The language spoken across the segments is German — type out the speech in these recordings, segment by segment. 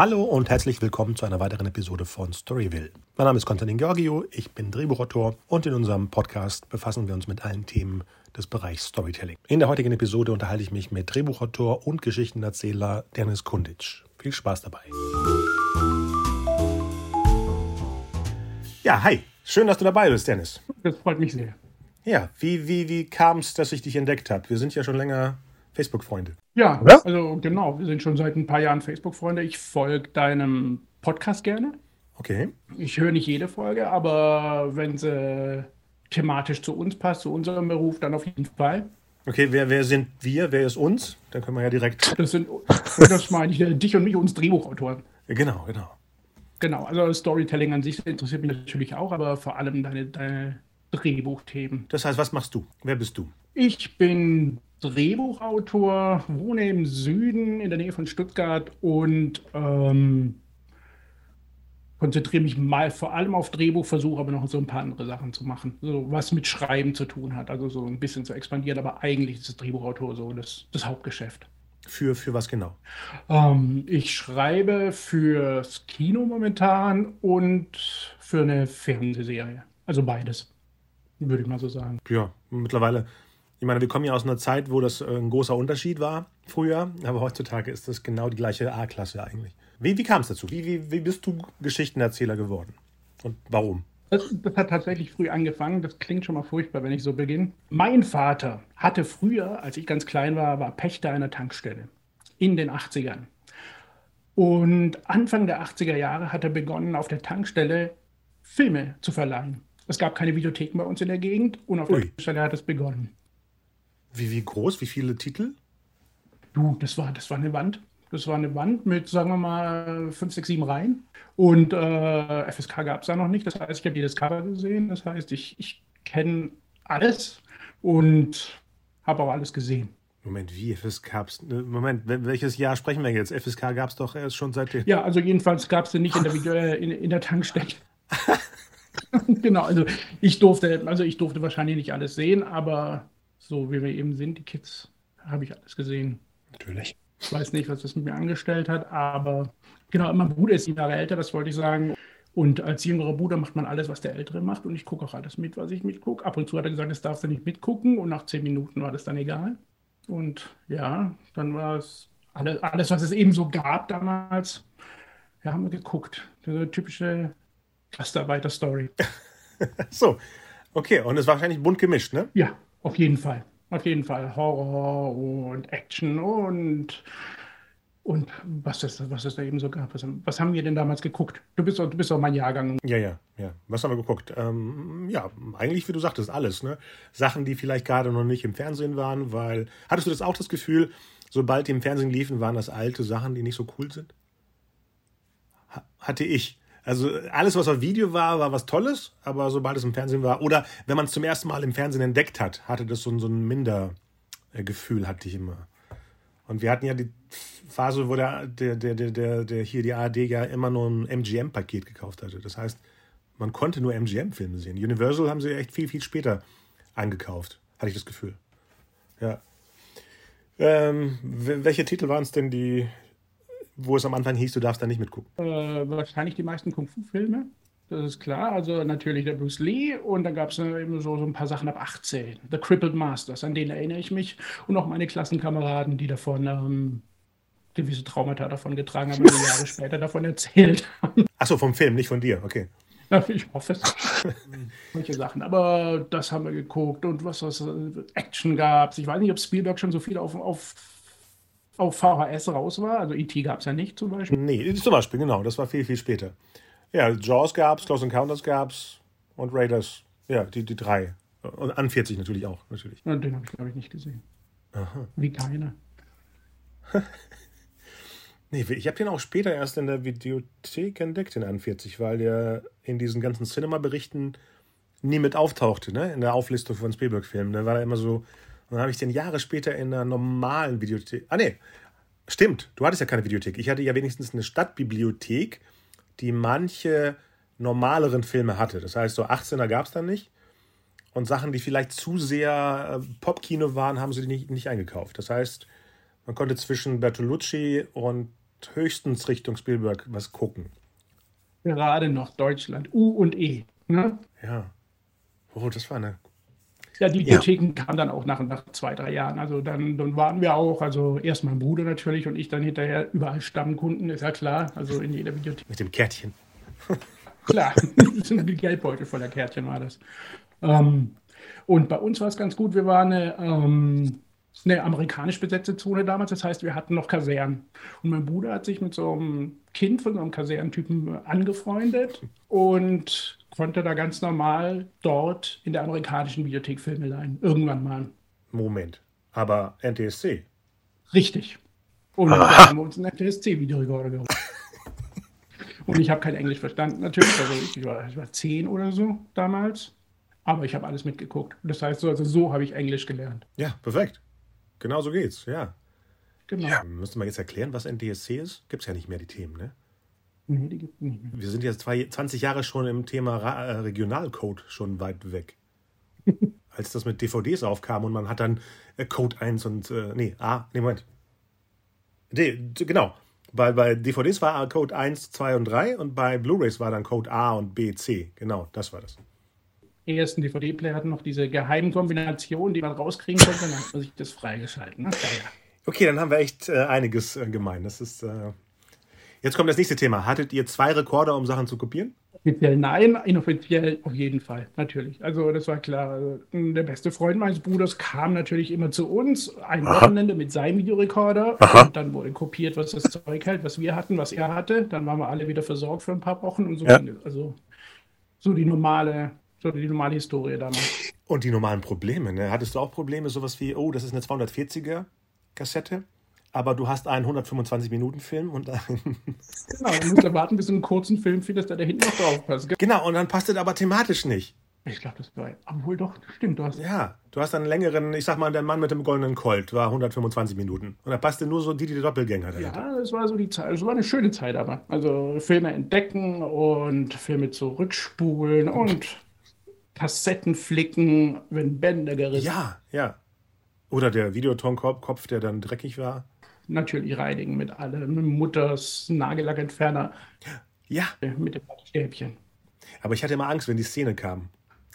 Hallo und herzlich willkommen zu einer weiteren Episode von Storyville. Mein Name ist Konstantin Georgio, ich bin Drehbuchautor und in unserem Podcast befassen wir uns mit allen Themen des Bereichs Storytelling. In der heutigen Episode unterhalte ich mich mit Drehbuchautor und Geschichtenerzähler Dennis Kundic. Viel Spaß dabei. Ja, hi. Schön, dass du dabei bist, Dennis. Das freut mich sehr. Ja, wie, wie, wie kam es, dass ich dich entdeckt habe? Wir sind ja schon länger Facebook-Freunde. Ja, Oder? also genau, wir sind schon seit ein paar Jahren Facebook-Freunde. Ich folge deinem Podcast gerne. Okay. Ich höre nicht jede Folge, aber wenn sie thematisch zu uns passt, zu unserem Beruf, dann auf jeden Fall. Okay, wer, wer sind wir? Wer ist uns? Dann können wir ja direkt. Das sind, das meine ich, dich und mich, uns Drehbuchautoren. Genau, genau. Genau, also Storytelling an sich interessiert mich natürlich auch, aber vor allem deine, deine Drehbuchthemen. Das heißt, was machst du? Wer bist du? Ich bin Drehbuchautor, wohne im Süden in der Nähe von Stuttgart und ähm, konzentriere mich mal vor allem auf Drehbuch, versuche aber noch so ein paar andere Sachen zu machen, so was mit Schreiben zu tun hat, also so ein bisschen zu expandieren, aber eigentlich ist das Drehbuchautor so das, das Hauptgeschäft. Für, für was genau? Ähm, ich schreibe fürs Kino momentan und für eine Fernsehserie. Also beides, würde ich mal so sagen. Ja, mittlerweile ich meine, wir kommen ja aus einer Zeit, wo das äh, ein großer Unterschied war früher, aber heutzutage ist das genau die gleiche A-Klasse eigentlich. Wie, wie kam es dazu? Wie, wie, wie bist du Geschichtenerzähler geworden? Und warum? Das, das, hat tatsächlich früh angefangen. Das klingt schon mal furchtbar, wenn ich so beginne. Mein Vater hatte früher, als ich ganz klein war, war Pächter einer Tankstelle in den 80ern. Und Anfang der 80er Jahre hat er begonnen, auf der Tankstelle Filme zu verleihen. Es gab keine Videotheken bei uns in der Gegend und auf Ui. der Tankstelle hat es begonnen. Wie, wie groß? Wie viele Titel? Du, das war, das war eine Wand. Das war eine Wand mit, sagen wir mal, fünf, sechs, sieben Reihen. Und äh, FSK gab es da noch nicht. Das heißt, ich habe jedes Cover gesehen. Das heißt, ich, ich kenne alles und habe auch alles gesehen. Moment, wie FSK gab es? Ne, Moment, welches Jahr sprechen wir jetzt? FSK gab es doch erst schon seit. Ja, also jedenfalls gab es den nicht in der, Video, äh, in, in der Tankstelle. genau, also ich durfte, also ich durfte wahrscheinlich nicht alles sehen, aber so wie wir eben sind, die Kids, habe ich alles gesehen. Natürlich. Ich weiß nicht, was das mit mir angestellt hat, aber genau, mein Bruder ist sieben Jahre älter, das wollte ich sagen. Und als jüngerer Bruder macht man alles, was der Ältere macht. Und ich gucke auch alles mit, was ich mitgucke. Ab und zu hat er gesagt, das darfst du nicht mitgucken. Und nach zehn Minuten war das dann egal. Und ja, dann war es alles, alles was es eben so gab damals. Ja, haben wir geguckt. Eine typische Gastarbeiter-Story. so, okay. Und es war wahrscheinlich bunt gemischt, ne? Ja, auf jeden Fall. Auf jeden Fall. Horror und Action und, und was, es, was es da eben so gab. Was, was haben wir denn damals geguckt? Du bist, du bist auch mein Jahrgang. Ja, ja, ja. Was haben wir geguckt? Ähm, ja, eigentlich, wie du sagtest, alles. Ne? Sachen, die vielleicht gerade noch nicht im Fernsehen waren, weil. Hattest du das auch das Gefühl, sobald die im Fernsehen liefen, waren das alte Sachen, die nicht so cool sind? hatte ich. Also alles, was auf Video war, war was Tolles, aber sobald es im Fernsehen war, oder wenn man es zum ersten Mal im Fernsehen entdeckt hat, hatte das so, so ein Mindergefühl, hatte ich immer. Und wir hatten ja die Phase, wo der, der, der, der, der hier die ARD ja immer nur ein MGM-Paket gekauft hatte. Das heißt, man konnte nur MGM-Filme sehen. Universal haben sie echt viel, viel später angekauft, hatte ich das Gefühl. Ja. Ähm, welche Titel waren es denn, die, wo es am Anfang hieß, du darfst da nicht mitgucken? Äh, wahrscheinlich die meisten Kung-Fu-Filme. Das ist klar. Also natürlich der Bruce Lee und dann gab es eben so, so ein paar Sachen ab 18. The Crippled Masters, an den erinnere ich mich. Und auch meine Klassenkameraden, die davon ähm, gewisse Traumata davon getragen haben und Jahre später davon erzählt haben. Achso, vom Film, nicht von dir, okay. Ja, ich hoffe es. Solche Sachen. Aber das haben wir geguckt und was, was Action gab es. Ich weiß nicht, ob Spielberg schon so viel auf, auf auf VHS raus war. Also E.T. gab es ja nicht zum Beispiel. Nee, zum Beispiel, genau. Das war viel, viel später. Ja, Jaws gab es, Close Encounters gab es und Raiders. Ja, die, die drei. Und an 40 natürlich auch, natürlich. Und den habe ich, glaube ich, nicht gesehen. Aha. Wie keine. nee, ich habe den auch später erst in der Videothek entdeckt, den an 40, weil der in diesen ganzen Cinema-Berichten nie mit auftauchte, ne? In der Auflistung von Spielberg-Filmen. Da war er immer so und dann habe ich den Jahre später in einer normalen Videothek. Ah, nee, stimmt, du hattest ja keine Videothek. Ich hatte ja wenigstens eine Stadtbibliothek, die manche normaleren Filme hatte. Das heißt, so 18er gab es dann nicht. Und Sachen, die vielleicht zu sehr äh, Popkino waren, haben sie nicht, nicht eingekauft. Das heißt, man konnte zwischen Bertolucci und höchstens Richtung Spielberg was gucken. Gerade noch Deutschland. U und E. Ne? Ja. Oh, das war eine. Ja, die Bibliotheken ja. kamen dann auch nach, nach zwei, drei Jahren. Also dann, dann waren wir auch, also erst mein Bruder natürlich und ich dann hinterher überall Stammkunden, ist ja klar. Also in jeder Bibliothek. Mit dem Kärtchen. Klar, ein Geldbeutel voller Kärtchen war das. Ähm, und bei uns war es ganz gut, wir waren eine, ähm, eine amerikanisch besetzte Zone damals, das heißt, wir hatten noch Kasernen. Und mein Bruder hat sich mit so einem Kind von so einem Kasernentypen angefreundet und konnte da ganz normal dort in der amerikanischen Bibliothek Filme leihen. Irgendwann mal. Moment, aber NTSC? Richtig. Und dann haben wir uns einen NTSC-Videorekorder geholt. Und ich habe kein Englisch verstanden, natürlich. Also ich war, ich war zehn oder so damals. Aber ich habe alles mitgeguckt. Das heißt, so, also so habe ich Englisch gelernt. Ja, perfekt. Genau so geht's, ja. Genau. Ja, müsste man jetzt erklären, was NTSC ist? Gibt es ja nicht mehr die Themen, ne? Nee, die gibt es nicht mehr. Wir sind jetzt zwei, 20 Jahre schon im Thema Ra äh, Regionalcode schon weit weg. Als das mit DVDs aufkam und man hat dann äh, Code 1 und, äh, nee, A, nee, Moment. Nee, genau. Bei, bei DVDs war Code 1, 2 und 3 und bei Blu-rays war dann Code A und B, C. Genau, das war das. Die ersten DVD-Player hatten noch diese geheimen Kombinationen, die man rauskriegen konnte, dann hat man sich das freigeschalten. Ne? Ja, ja. Okay, dann haben wir echt äh, einiges äh, gemein. Das ist. Äh... Jetzt kommt das nächste Thema. Hattet ihr zwei Rekorder, um Sachen zu kopieren? Offiziell nein, inoffiziell auf jeden Fall, natürlich. Also das war klar. Also, der beste Freund meines Bruders kam natürlich immer zu uns, ein Aha. Wochenende mit seinem Videorekorder Aha. und dann wurde kopiert, was das Zeug hält, was wir hatten, was er hatte. Dann waren wir alle wieder versorgt für ein paar Wochen und so. Ja. Also so die normale, so die normale Historie damals. Und die normalen Probleme, ne? Hattest du auch Probleme, sowas wie, oh, das ist eine 240er Kassette? Aber du hast einen 125-Minuten-Film und dann. genau, du musst erwarten, bis du einen kurzen Film findest, der da hinten noch drauf passt. Genau, und dann passt es aber thematisch nicht. Ich glaube, das war. Obwohl doch, stimmt, du hast. Ja, du hast einen längeren, ich sag mal, der Mann mit dem goldenen Colt war 125 Minuten. Und da passte nur so die, die Doppelgänger dahinter. Ja, das war so die Zeit. Das war eine schöne Zeit aber. Also Filme entdecken und Filme zurückspulen und Kassetten flicken, wenn Bänder gerissen. Ja, ja. Oder der Videotonkopf, der dann dreckig war natürlich reinigen mit allem. Mutters Nagellackentferner. Ja. Mit dem Stäbchen. Aber ich hatte immer Angst, wenn die Szene kam.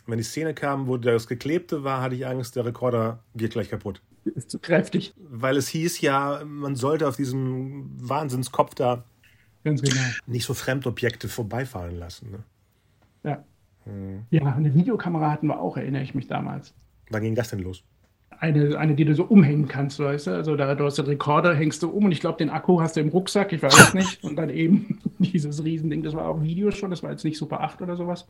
Wenn die Szene kam, wo das Geklebte war, hatte ich Angst, der Rekorder geht gleich kaputt. Ist zu kräftig. Weil es hieß ja, man sollte auf diesem Wahnsinnskopf da Ganz genau. nicht so Fremdobjekte vorbeifahren lassen. Ne? Ja. Hm. Ja, eine Videokamera hatten wir auch, erinnere ich mich damals. Wann ging das denn los? Eine, eine, die du so umhängen kannst, weißt du? Also da du hast den Rekorder, hängst du um und ich glaube, den Akku hast du im Rucksack, ich weiß es nicht. Und dann eben dieses Riesending, das war auch Video schon, das war jetzt nicht Super 8 oder sowas.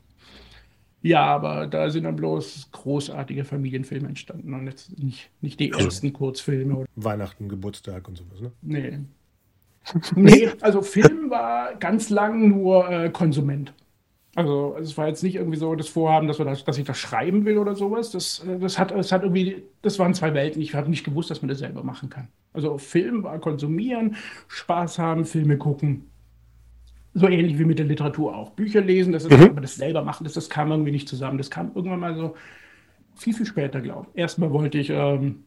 Ja, aber da sind dann bloß großartige Familienfilme entstanden und jetzt nicht, nicht die ersten Kurzfilme. Weihnachten, Geburtstag und sowas, ne? Nee. nee, also Film war ganz lang nur äh, Konsument. Also es war jetzt nicht irgendwie so das Vorhaben, dass, das, dass ich das schreiben will oder sowas. Das, äh, das, hat, das hat irgendwie, das waren zwei Welten. Ich habe nicht gewusst, dass man das selber machen kann. Also Film war konsumieren, Spaß haben, Filme gucken. So ähnlich wie mit der Literatur auch. Bücher lesen, das ist mhm. aber das selber machen, das, das kam irgendwie nicht zusammen. Das kam irgendwann mal so viel, viel später, glaube ich. Erstmal wollte ich ähm,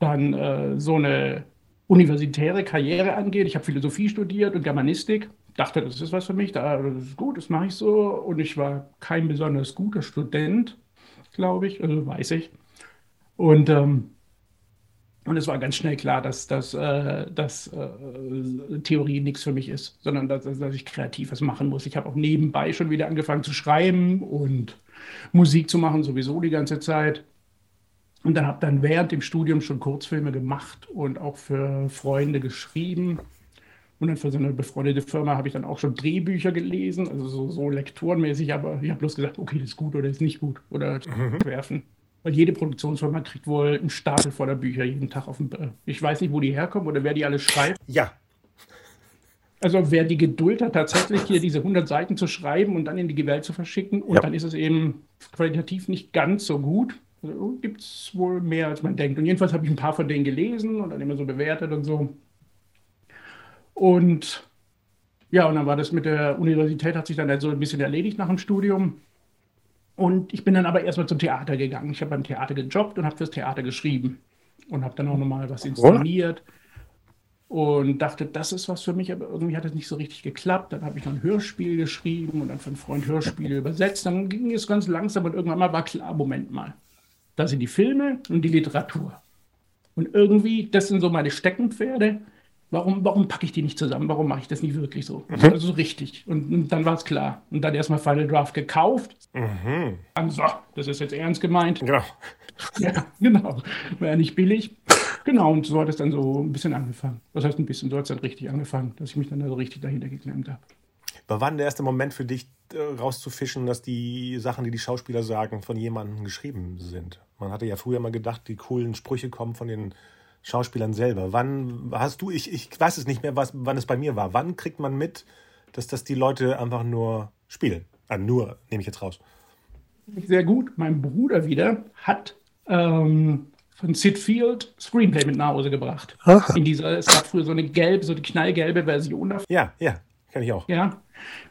dann äh, so eine universitäre Karriere angehen. Ich habe Philosophie studiert und Germanistik dachte, das ist was für mich, das ist gut, das mache ich so. Und ich war kein besonders guter Student, glaube ich, also weiß ich. Und, ähm, und es war ganz schnell klar, dass, dass, äh, dass äh, Theorie nichts für mich ist, sondern dass, dass ich kreativ was machen muss. Ich habe auch nebenbei schon wieder angefangen zu schreiben und Musik zu machen, sowieso die ganze Zeit. Und dann habe dann während dem Studium schon Kurzfilme gemacht und auch für Freunde geschrieben. Und dann für so eine befreundete Firma habe ich dann auch schon Drehbücher gelesen, also so, so lektorenmäßig, aber ich habe bloß gesagt, okay, das ist gut oder das ist nicht gut oder mhm. werfen. Weil jede Produktionsfirma kriegt wohl einen Stapel voller Bücher jeden Tag auf dem. Äh, ich weiß nicht, wo die herkommen oder wer die alle schreibt. Ja. Also wer die Geduld hat, tatsächlich hier diese 100 Seiten zu schreiben und dann in die Welt zu verschicken und ja. dann ist es eben qualitativ nicht ganz so gut. Also, Gibt es wohl mehr, als man denkt. Und jedenfalls habe ich ein paar von denen gelesen und dann immer so bewertet und so. Und ja, und dann war das mit der Universität, hat sich dann so ein bisschen erledigt nach dem Studium. Und ich bin dann aber erstmal zum Theater gegangen. Ich habe beim Theater gejobbt und habe fürs Theater geschrieben. Und habe dann auch nochmal was inszeniert. und dachte, das ist was für mich, aber irgendwie hat es nicht so richtig geklappt. Dann habe ich noch ein Hörspiel geschrieben und dann für einen Freund Hörspiele übersetzt. Dann ging es ganz langsam und irgendwann mal war klar, Moment mal, da sind die Filme und die Literatur. Und irgendwie, das sind so meine Steckenpferde. Warum, warum packe ich die nicht zusammen? Warum mache ich das nicht wirklich so? Mhm. Also so richtig. Und, und dann war es klar. Und dann erstmal Final Draft gekauft. Mhm. Dann so, das ist jetzt ernst gemeint. Genau. Ja, genau. War ja nicht billig. Genau, und so hat es dann so ein bisschen angefangen. Das heißt ein bisschen, so hat es dann richtig angefangen, dass ich mich dann so richtig dahinter geklemmt habe. War wann der erste Moment für dich, äh, rauszufischen, dass die Sachen, die die Schauspieler sagen, von jemandem geschrieben sind? Man hatte ja früher mal gedacht, die coolen Sprüche kommen von den Schauspielern selber. Wann hast du, ich, ich weiß es nicht mehr, was, wann es bei mir war. Wann kriegt man mit, dass das die Leute einfach nur spielen? Ah, nur, nehme ich jetzt raus. Sehr gut. Mein Bruder wieder hat ähm, von Sid Field Screenplay mit nach Hause gebracht. Aha. In dieser, es gab früher so eine gelbe, so die knallgelbe Version davon. Ja, ja, kann ich auch. Ja.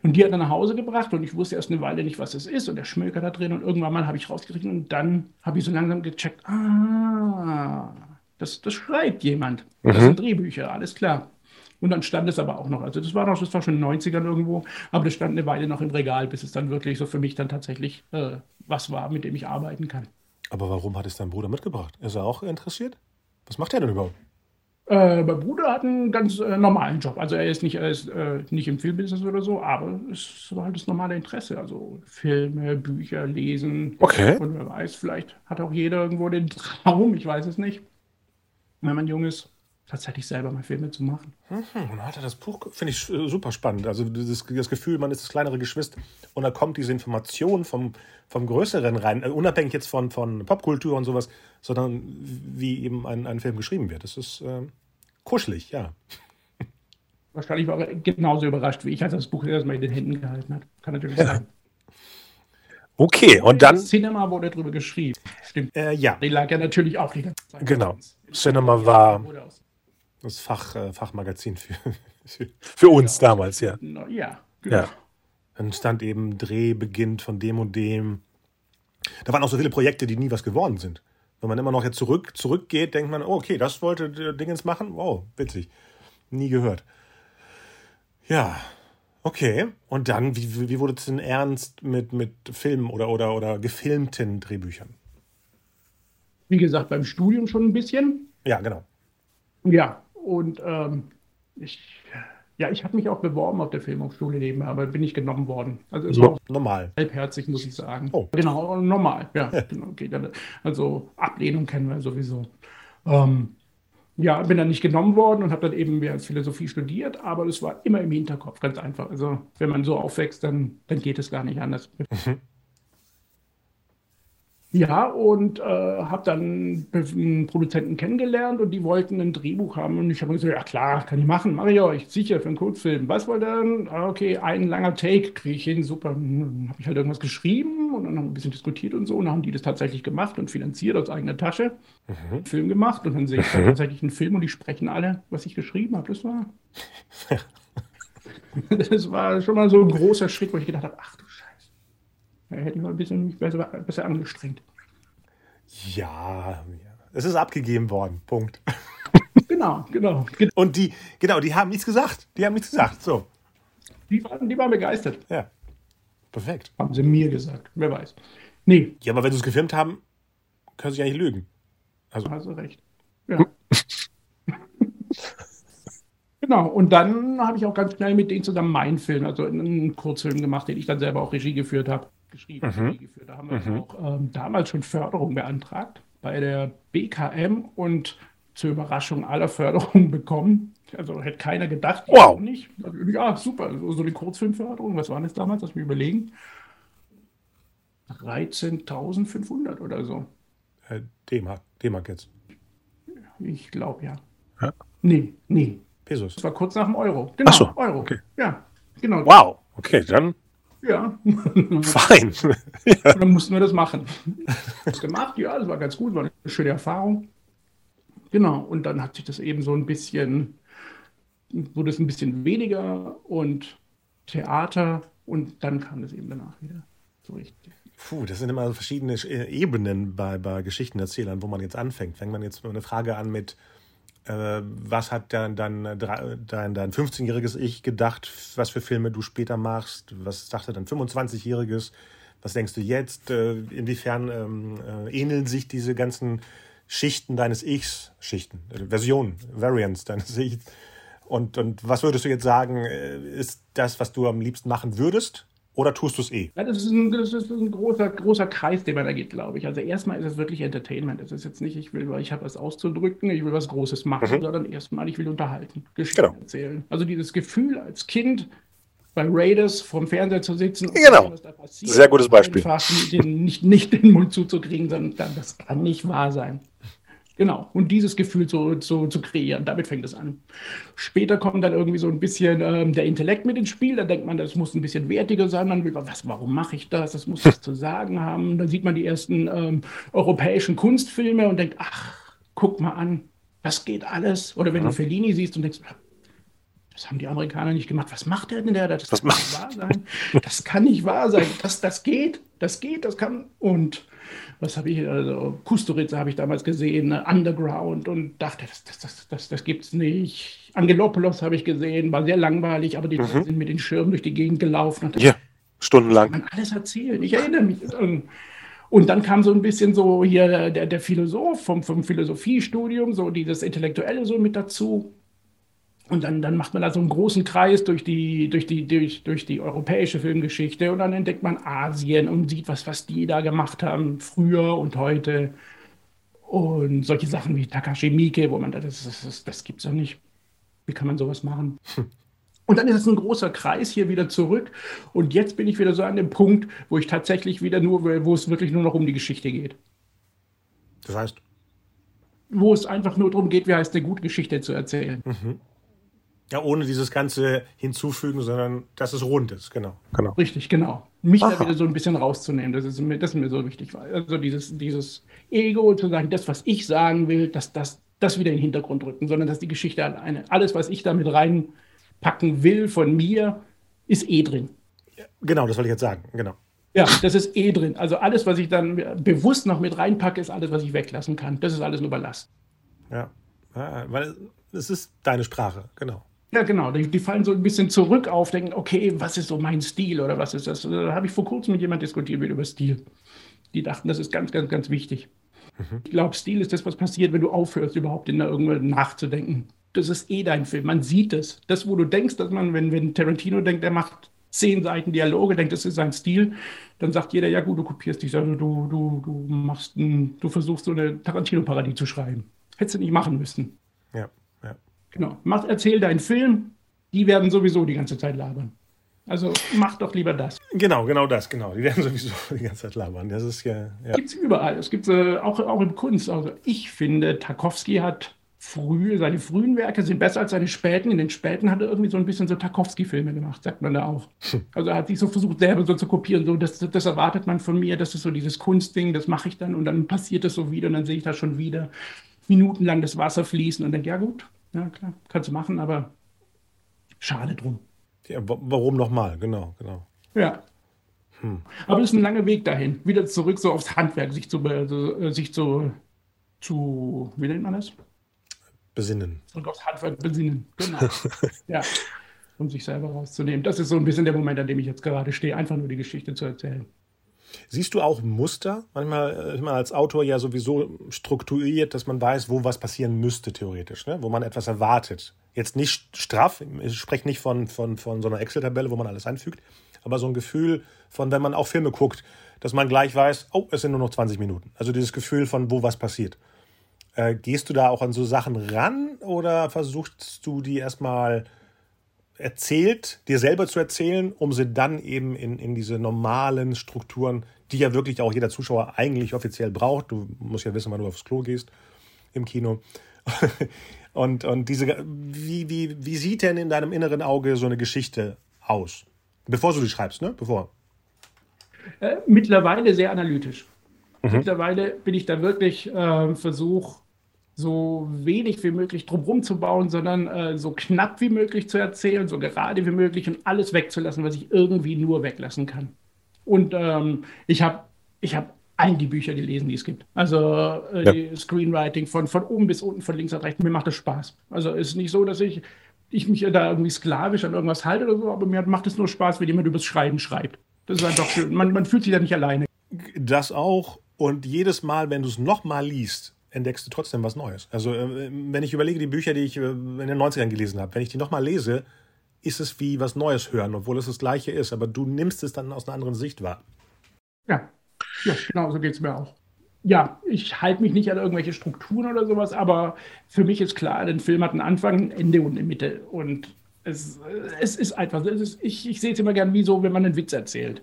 Und die hat er nach Hause gebracht und ich wusste erst eine Weile nicht, was es ist und der Schmöker da drin und irgendwann mal habe ich rausgekriegt und dann habe ich so langsam gecheckt, ah, das, das schreibt jemand. Das mhm. sind Drehbücher, alles klar. Und dann stand es aber auch noch, also das war noch, das war schon in den 90ern irgendwo, aber das stand eine Weile noch im Regal, bis es dann wirklich so für mich dann tatsächlich äh, was war, mit dem ich arbeiten kann. Aber warum hat es dein Bruder mitgebracht? Ist er auch interessiert? Was macht er denn überhaupt? Äh, mein Bruder hat einen ganz äh, normalen Job. Also er ist nicht, er ist, äh, nicht im Filmbusiness oder so, aber es war halt das normale Interesse. Also Filme, Bücher, Lesen. Okay. Und wer weiß, vielleicht hat auch jeder irgendwo den Traum, ich weiß es nicht wenn man jung ist, tatsächlich selber mal Filme zu machen. Mhm, und hat er das Buch, finde ich äh, super spannend. Also das, das, Gefühl, man ist das kleinere Geschwister und da kommt diese Information vom, vom Größeren rein, äh, unabhängig jetzt von, von Popkultur und sowas, sondern wie eben ein, ein Film geschrieben wird. Das ist äh, kuschelig, ja. Wahrscheinlich war er genauso überrascht wie ich, als er das Buch erstmal in den Händen gehalten hat. Kann natürlich ja. sein. Okay, und dann. Cinema wurde darüber geschrieben. Stimmt. Äh, ja. Die lag ja natürlich auch die ganze Zeit. Genau. Cinema war das Fach, äh, Fachmagazin für, für, für uns damals, ja. Ja, genau. Ja. Dann stand eben Dreh beginnt von dem und dem. Da waren auch so viele Projekte, die nie was geworden sind. Wenn man immer noch jetzt zurück, zurückgeht, denkt man, oh, okay, das wollte Dingens machen. Wow, witzig. Nie gehört. Ja, Okay, und dann, wie, wie wurde es denn ernst mit, mit Filmen oder, oder, oder gefilmten Drehbüchern? Wie gesagt, beim Studium schon ein bisschen. Ja, genau. Ja, und ähm, ich, ja, ich habe mich auch beworben auf der Filmhochschule nebenher, aber bin nicht genommen worden. Also no, normal. Halbherzig, muss ich sagen. Oh. Genau, normal, ja. Genau, okay. Also Ablehnung kennen wir sowieso. Ähm, ja, bin dann nicht genommen worden und habe dann eben mehr als Philosophie studiert, aber das war immer im Hinterkopf, ganz einfach. Also wenn man so aufwächst, dann, dann geht es gar nicht anders. Mhm. Ja, und äh, habe dann einen Produzenten kennengelernt und die wollten ein Drehbuch haben. Und ich habe gesagt, ja klar, kann ich machen, mache ich euch, sicher für einen Kurzfilm. Was wollt ihr denn? Ah, okay, ein langer Take kriege ich hin, super. Dann habe ich halt irgendwas geschrieben und dann haben wir ein bisschen diskutiert und so. Und dann haben die das tatsächlich gemacht und finanziert aus eigener Tasche. Mhm. Film gemacht und dann sehe ich mhm. tatsächlich einen Film und die sprechen alle, was ich geschrieben habe. Das war... das war schon mal so ein großer Schritt, wo ich gedacht habe, ach du da hätte ich mal ein bisschen besser, besser angestrengt. Ja, es ist abgegeben worden. Punkt. Genau, genau. Und die, genau, die haben nichts gesagt. Die haben nichts gesagt. So. Die waren, die waren begeistert. Ja. Perfekt. Haben sie mir gesagt. Wer weiß. Nee. Ja, aber wenn sie es gefilmt haben, können sie ja nicht lügen. Also. Hast du recht. Ja. Genau, und dann habe ich auch ganz schnell mit denen zusammen meinen Film, also einen Kurzfilm gemacht, den ich dann selber auch Regie geführt habe geschrieben, mhm. geführt. Da haben wir mhm. auch ähm, damals schon Förderung beantragt bei der BKM und zur Überraschung aller Förderungen bekommen. Also hätte keiner gedacht, wow. nicht. Ja, super. So eine Kurzfilmförderung, was waren das damals? Lass mich überlegen. 13.500 oder so. Äh, D-Mark, D-Mark jetzt. Ich glaube ja. ja. Nee, nee. Pesos. Das war kurz nach dem Euro. Genau, Ach so, Euro. Okay. Ja, genau. Wow, okay, dann ja. Fein. ja. Dann mussten wir das machen. Das gemacht, ja, das war ganz gut, war eine schöne Erfahrung. Genau, und dann hat sich das eben so ein bisschen, wurde es ein bisschen weniger und Theater und dann kam das eben danach wieder so richtig. Puh, das sind immer verschiedene Ebenen bei, bei Geschichtenerzählern, wo man jetzt anfängt. Fängt man jetzt eine Frage an mit Äh, was hat dein, dein, dein, dein 15-jähriges Ich gedacht, was für Filme du später machst? Was dachte dein 25-jähriges? Was denkst du jetzt? Äh, inwiefern ähm, äh, ähneln sich diese ganzen Schichten deines Ichs, Schichten, äh, Versionen, Variants deines Ichs? Und, und was würdest du jetzt sagen, äh, ist das, was du am liebsten machen würdest? Oder tust du es eh? Ja, das ist ein, das ist ein großer, großer Kreis, den man da geht, glaube ich. Also erstmal ist es wirklich Entertainment. Es ist jetzt nicht, ich will, ich habe was auszudrücken, ich will was Großes machen, mhm. sondern erstmal, ich will unterhalten, Geschichten genau. erzählen. Also dieses Gefühl als Kind bei Raiders vom Fernseher zu sitzen und genau. sehen, was da passiert. Sehr gutes Beispiel. Einfach den, nicht, nicht den Mund zuzukriegen, sondern das kann nicht wahr sein. Genau. Und dieses Gefühl zu, zu, zu kreieren, damit fängt es an. Später kommt dann irgendwie so ein bisschen ähm, der Intellekt mit ins Spiel. Da denkt man, das muss ein bisschen wertiger sein. Dann will man, was, warum mache ich das? Das muss was zu sagen haben. Dann sieht man die ersten ähm, europäischen Kunstfilme und denkt, ach, guck mal an, das geht alles. Oder wenn ja. du Fellini siehst und denkst, das haben die Amerikaner nicht gemacht. Was macht der denn der? Das was kann nicht wahr sein. Das kann nicht wahr sein. Das, das geht, das geht, das kann. Und was habe ich, also Kusturica habe ich damals gesehen, ne, Underground und dachte, das, das, das, das, das gibt es nicht. Angelopoulos habe ich gesehen, war sehr langweilig, aber die mhm. sind mit den Schirmen durch die Gegend gelaufen. Und ja, stundenlang. Kann man alles erzählen, ich erinnere mich. Und dann kam so ein bisschen so hier der, der Philosoph vom, vom Philosophiestudium, so dieses Intellektuelle so mit dazu. Und dann, dann macht man da so einen großen Kreis durch die, durch, die, durch, durch die europäische Filmgeschichte und dann entdeckt man Asien und sieht, was, was die da gemacht haben, früher und heute. Und solche Sachen wie Takashi Miike, wo man da, das, das, das, das gibt's doch nicht. Wie kann man sowas machen? Und dann ist es ein großer Kreis hier wieder zurück. Und jetzt bin ich wieder so an dem Punkt, wo ich tatsächlich wieder nur, wo es wirklich nur noch um die Geschichte geht. Das heißt? Wo es einfach nur darum geht, wie heißt eine gute Geschichte zu erzählen. Mhm. Ja, ohne dieses ganze hinzufügen, sondern dass es rund ist, genau. genau. Richtig, genau. Mich Aha. da wieder so ein bisschen rauszunehmen, das ist mir, das ist mir so wichtig. Also dieses, dieses Ego zu sagen, das, was ich sagen will, dass das, das wieder in den Hintergrund rücken, sondern dass die Geschichte alleine, alles, was ich damit reinpacken will von mir, ist eh drin. Genau, das wollte ich jetzt sagen, genau. Ja, das ist eh drin. Also alles, was ich dann bewusst noch mit reinpacke, ist alles, was ich weglassen kann. Das ist alles nur Ballast. Ja, ja weil es ist deine Sprache, genau. Ja, genau. Die, die, fallen so ein bisschen zurück auf, denken, okay, was ist so mein Stil oder was ist das? Da habe ich vor kurzem mit jemandem diskutiert über Stil. Die dachten, das ist ganz, ganz, ganz wichtig. Mhm. Ich glaube, Stil ist das, was passiert, wenn du aufhörst, überhaupt in irgendwann nachzudenken. Das ist eh dein Film. Man sieht es. Das, wo du denkst, dass man, wenn, wenn Tarantino denkt, er macht zehn Seiten Dialoge, denkt, das ist sein Stil, dann sagt jeder, ja gut, du kopierst dich, also du, du, du machst ein, du versuchst so eine Tarantino-Parodie zu schreiben. Hättest du nicht machen müssen. Genau. Mach, erzähl deinen Film, die werden sowieso die ganze Zeit labern. Also mach doch lieber das. Genau, genau das, genau. Die werden sowieso die ganze Zeit labern. Das ist ja. ja. Gibt es überall. Es gibt äh, auch, auch in Kunst. Also ich finde, Tarkovsky hat früh, seine frühen Werke sind besser als seine späten. In den späten hat er irgendwie so ein bisschen so Tarkovsky-Filme gemacht, sagt man da auch. Hm. Also er hat sich so versucht, selber so zu kopieren. So, das, das erwartet man von mir, das ist so dieses Kunstding, das mache ich dann und dann passiert es so wieder und dann sehe ich da schon wieder minutenlang das Wasser fließen und denke, ja gut, ja, klar, kannst du machen, aber schade drum. Ja, warum nochmal? Genau, genau. Ja. Hm. Aber es ist ein langer Weg dahin. Wieder zurück so aufs Handwerk, sich zu, also, sich zu, zu, wie nennt man das? Besinnen. Zurück aufs Handwerk besinnen, genau. ja. Um sich selber rauszunehmen. Das ist so ein bisschen der Moment, an dem ich jetzt gerade stehe, einfach nur die Geschichte zu erzählen. Siehst du auch Muster? Manchmal ist man als Autor ja sowieso strukturiert, dass man weiß, wo was passieren müsste, theoretisch, ne? wo man etwas erwartet. Jetzt nicht straff, ich spreche nicht von, von, von so einer Excel-Tabelle, wo man alles einfügt, aber so ein Gefühl von, wenn man auch Filme guckt, dass man gleich weiß, oh, es sind nur noch 20 Minuten. Also dieses Gefühl von, wo was passiert. Äh, gehst du da auch an so Sachen ran oder versuchst du die erstmal erzählt, dir selber zu erzählen, um sie dann eben in, in diese normalen Strukturen, die ja wirklich auch jeder Zuschauer eigentlich offiziell braucht. Du musst ja wissen, wann du aufs Klo gehst im Kino. und, und diese, wie, wie, wie sieht denn in deinem inneren Auge so eine Geschichte aus? Bevor du die schreibst, ne? Bevor. Äh, mittlerweile sehr analytisch. Mhm. Mittlerweile bin ich da wirklich äh, versuch so wenig wie möglich drumherum zu bauen, sondern äh, so knapp wie möglich zu erzählen, so gerade wie möglich und alles wegzulassen, was ich irgendwie nur weglassen kann. Und ähm, ich habe ich hab all die Bücher gelesen, die es gibt. Also äh, ja. die Screenwriting von, von oben bis unten, von links nach rechts. Mir macht das Spaß. Also es ist nicht so, dass ich, ich mich da irgendwie sklavisch an irgendwas halte oder so, aber mir macht es nur Spaß, wenn jemand übers Schreiben schreibt. Das ist einfach schön. Man, man fühlt sich da nicht alleine. Das auch. Und jedes Mal, wenn du es nochmal liest, entdeckst du trotzdem was Neues. Also äh, wenn ich überlege, die Bücher, die ich äh, in den 90ern gelesen habe, wenn ich die nochmal lese, ist es wie was Neues hören, obwohl es das gleiche ist. Aber du nimmst es dann aus einer anderen Sicht wahr. Ja, ja genau so geht es mir auch. Ja, ich halte mich nicht an irgendwelche Strukturen oder sowas, aber für mich ist klar, ein Film hat einen Anfang, ein Ende und eine Mitte. Und es, es ist einfach, es ist, ich, ich sehe es immer gern wie so, wenn man einen Witz erzählt.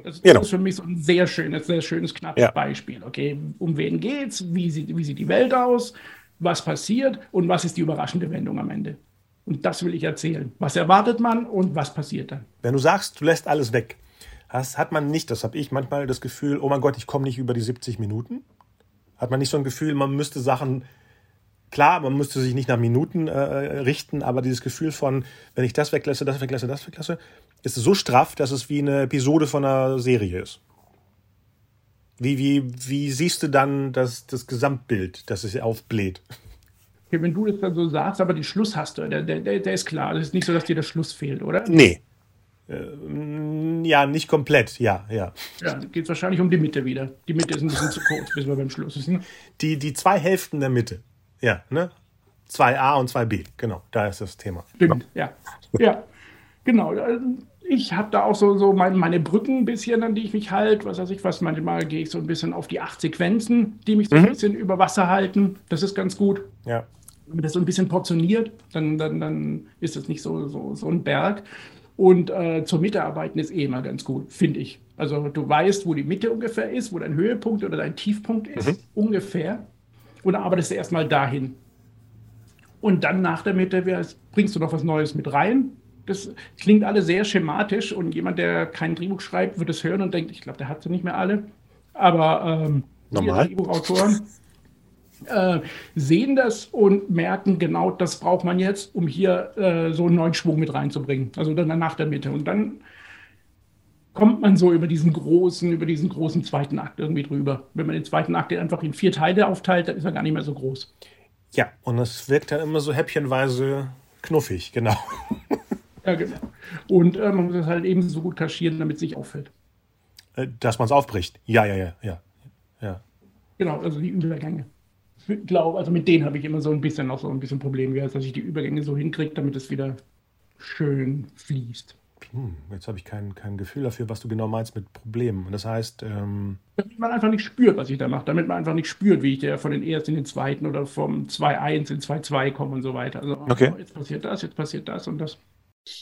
Das, genau. ist für mich so ein sehr schönes, sehr schönes, knappes ja. Beispiel. Okay, um wen geht's? Wie sieht, wie sieht die Welt aus? Was passiert? Und was ist die überraschende Wendung am Ende? Und das will ich erzählen. Was erwartet man und was passiert dann? Wenn du sagst, du lässt alles weg, hast, hat man nicht, das habe ich manchmal das Gefühl, oh mein Gott, ich komme nicht über die 70 Minuten? Hat man nicht so ein Gefühl, man müsste Sachen, klar, man müsste sich nicht nach Minuten äh, richten, aber dieses Gefühl von, wenn ich das weglasse, das weglasse, das weglasse, ist so straff, dass es wie eine Episode von einer Serie ist. Wie, wie, wie siehst du dann das, das Gesamtbild, das es aufbläht? Okay, wenn du das dann so sagst, aber die Schluss hast du, der, der, der ist klar. Das ist nicht so, dass dir der Schluss fehlt, oder? Nee. Äh, ja, nicht komplett, ja, ja. Ja, geht es wahrscheinlich um die Mitte wieder. Die Mitte ist ein bisschen zu kurz, bis wir beim Schluss sind. Die, die zwei Hälften der Mitte. Ja, ne? 2a und 2b, genau, da ist das Thema. Stimmt, ja. Ja, genau ich habe da auch so, so mein, meine Brücken ein bisschen, an die ich mich halte. Was weiß ich was, manchmal gehe ich so ein bisschen auf die acht Sequenzen, die mich so mhm. ein bisschen über Wasser halten. Das ist ganz gut. Ja. Wenn man das so ein bisschen portioniert, dann, dann, dann ist das nicht so, so, so ein Berg. Und äh, zur Mitte arbeiten ist eh immer ganz gut, finde ich. Also du weißt, wo die Mitte ungefähr ist, wo dein Höhepunkt oder dein Tiefpunkt ist, mhm. ungefähr. Und dann arbeitest du erstmal dahin. Und dann nach der Mitte bringst du noch was Neues mit rein das klingt alle sehr schematisch und jemand, der kein Drehbuch schreibt, wird es hören und denkt, ich glaube, der hat sie nicht mehr alle. Aber ähm, Normal. Drehbuchautoren äh, sehen das und merken, genau das braucht man jetzt, um hier äh, so einen neuen Schwung mit reinzubringen. Also dann nach der Mitte. Und dann kommt man so über diesen großen, über diesen großen zweiten Akt irgendwie drüber. Wenn man den zweiten Akt einfach in vier Teile aufteilt, dann ist er gar nicht mehr so groß. Ja, und es wirkt dann immer so häppchenweise knuffig, genau. Ja, genau. Und äh, man muss es halt eben so gut kaschieren, damit es nicht auffällt. Äh, dass man es aufbricht. Ja, ja, ja, ja. ja. Genau, also die Übergänge. Ich glaube, also mit denen habe ich immer so ein bisschen auch so ein bisschen Problem gehabt, dass ich die Übergänge so hinkriege, damit es wieder schön fließt. Hm, jetzt habe ich kein, kein Gefühl dafür, was du genau meinst mit Problemen. Das heißt. Ähm damit man einfach nicht spürt, was ich da mache. Damit man einfach nicht spürt, wie ich der von den ersten in den zweiten oder vom 2-1 in 2-2 komme und so weiter. Also, okay. oh, jetzt passiert das, jetzt passiert das und das.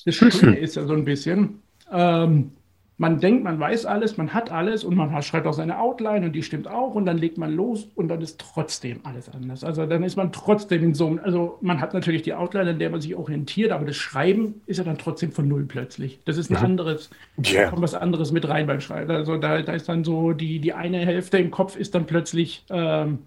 Das Schöne ist ja so ein bisschen, ähm, man denkt, man weiß alles, man hat alles und man schreibt auch seine Outline und die stimmt auch und dann legt man los und dann ist trotzdem alles anders. Also dann ist man trotzdem in so einem, also man hat natürlich die Outline, an der man sich orientiert, aber das Schreiben ist ja dann trotzdem von null plötzlich. Das ist ein mhm. anderes, yeah. da kommt was anderes mit rein beim Schreiben. Also da, da ist dann so, die, die eine Hälfte im Kopf ist dann plötzlich, ähm,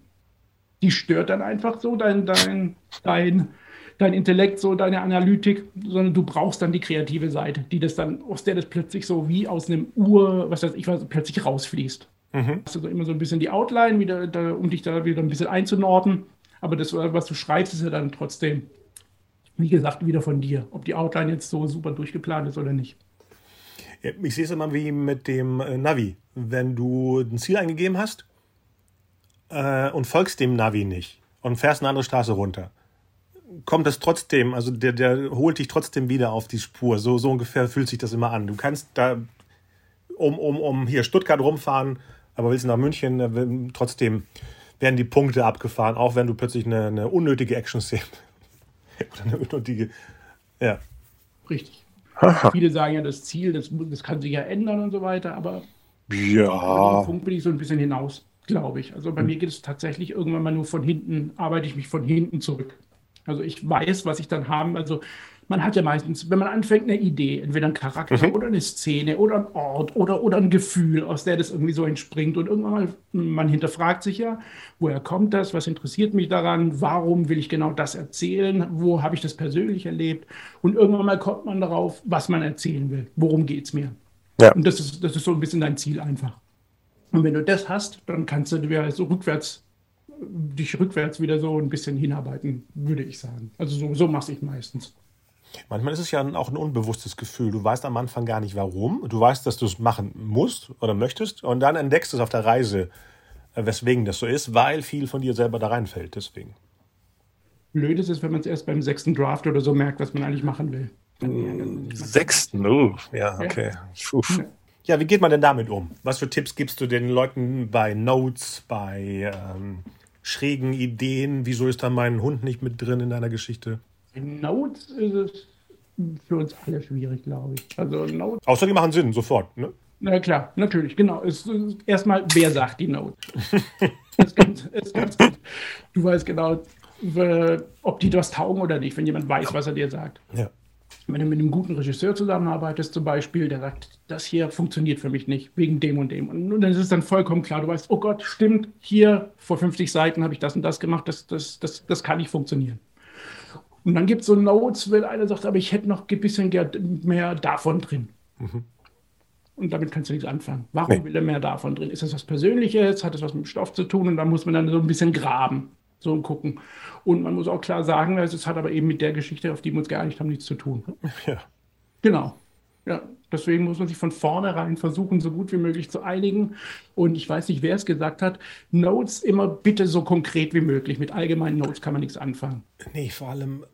die stört dann einfach so dein, dein, dein dein Intellekt, so deine Analytik, sondern du brauchst dann die kreative Seite, die das dann, aus der das plötzlich so wie aus einem Ur, was weiß ich, was plötzlich rausfließt. Mhm. Hast du so immer so ein bisschen die Outline, wieder, da, um dich da wieder ein bisschen einzunorden. Aber das, was du schreibst, ist ja dann trotzdem, wie gesagt, wieder von dir. Ob die Outline jetzt so super durchgeplant ist oder nicht. Ich sehe es immer wie mit dem äh, Navi. Wenn du ein Ziel eingegeben hast äh, und folgst dem Navi nicht und fährst eine andere Straße runter, kommt es trotzdem, also der, der holt dich trotzdem wieder auf die Spur. So, so ungefähr fühlt sich das immer an. Du kannst da um, um, um hier Stuttgart rumfahren, aber willst du nach München, trotzdem werden die Punkte abgefahren, auch wenn du plötzlich eine, eine unnötige Action-Szene oder eine unnötige, ja. Richtig. Viele sagen ja, das Ziel, das, das kann sich ja ändern und so weiter, aber ja. Punkt bin ich so ein bisschen hinaus, glaube ich. Also bei hm. mir geht es tatsächlich irgendwann mal nur von hinten, arbeite ich mich von hinten zurück. Also ich weiß, was ich dann haben. Also man hat ja meistens, wenn man anfängt, eine Idee, entweder ein Charakter mhm. oder eine Szene oder ein Ort oder, oder ein Gefühl, aus der das irgendwie so entspringt. Und irgendwann mal, man hinterfragt sich ja, woher kommt das, was interessiert mich daran, warum will ich genau das erzählen, wo habe ich das persönlich erlebt. Und irgendwann mal kommt man darauf, was man erzählen will, worum geht es mir. Ja. Und das ist, das ist so ein bisschen dein Ziel einfach. Und wenn du das hast, dann kannst du wieder so rückwärts, dich rückwärts wieder so ein bisschen hinarbeiten, würde ich sagen. Also so, so mache ich meistens. Manchmal ist es ja auch ein unbewusstes Gefühl. Du weißt am Anfang gar nicht warum. Du weißt, dass du es machen musst oder möchtest und dann entdeckst du es auf der Reise, äh, weswegen das so ist, weil viel von dir selber da reinfällt. Deswegen. Blöd ist es, wenn man es erst beim sechsten Draft oder so merkt, was man eigentlich machen will. Sechsten, uh, ja, okay. Ja. ja, wie geht man denn damit um? Was für Tipps gibst du den Leuten bei Notes, bei ähm, schrägen Ideen? Wieso ist da mein Hund nicht mit drin in deiner Geschichte? In Notes ist es für uns alle schwierig, glaube ich. Also Notes. Außer die machen Sinn, sofort, ne? Na klar, natürlich, genau. Erstmal, wer sagt die Notes? ist ganz, ist ganz gut. Du weißt genau, ob die was taugen oder nicht, wenn jemand weiß, was er dir sagt. Ja. Wenn du mit einem guten Regisseur zusammenarbeitest, zum Beispiel, der sagt, das hier funktioniert für mich nicht, wegen dem und dem. Und dann ist es dann vollkommen klar, du weißt, oh Gott, stimmt, hier vor 50 Seiten habe ich das und das gemacht, das, das, das, das kann nicht funktionieren. Und dann gibt es so Notes, wenn einer sagt, aber ich hätte noch ein bisschen mehr davon drin. Mhm. Und damit kannst du nichts anfangen. Warum nee. will er mehr davon drin? Ist das was Persönliches? Hat das was mit dem Stoff zu tun? Und dann muss man dann so ein bisschen graben, so gucken. Und man muss auch klar sagen, es hat aber eben mit der Geschichte, auf die wir uns geeinigt haben, nichts zu tun. Ja. Genau. Ja, deswegen muss man sich von vornherein versuchen, so gut wie möglich zu einigen. Und ich weiß nicht, wer es gesagt hat, Notes immer bitte so konkret wie möglich. Mit allgemeinen Notes kann man nichts anfangen. Nee, vor allem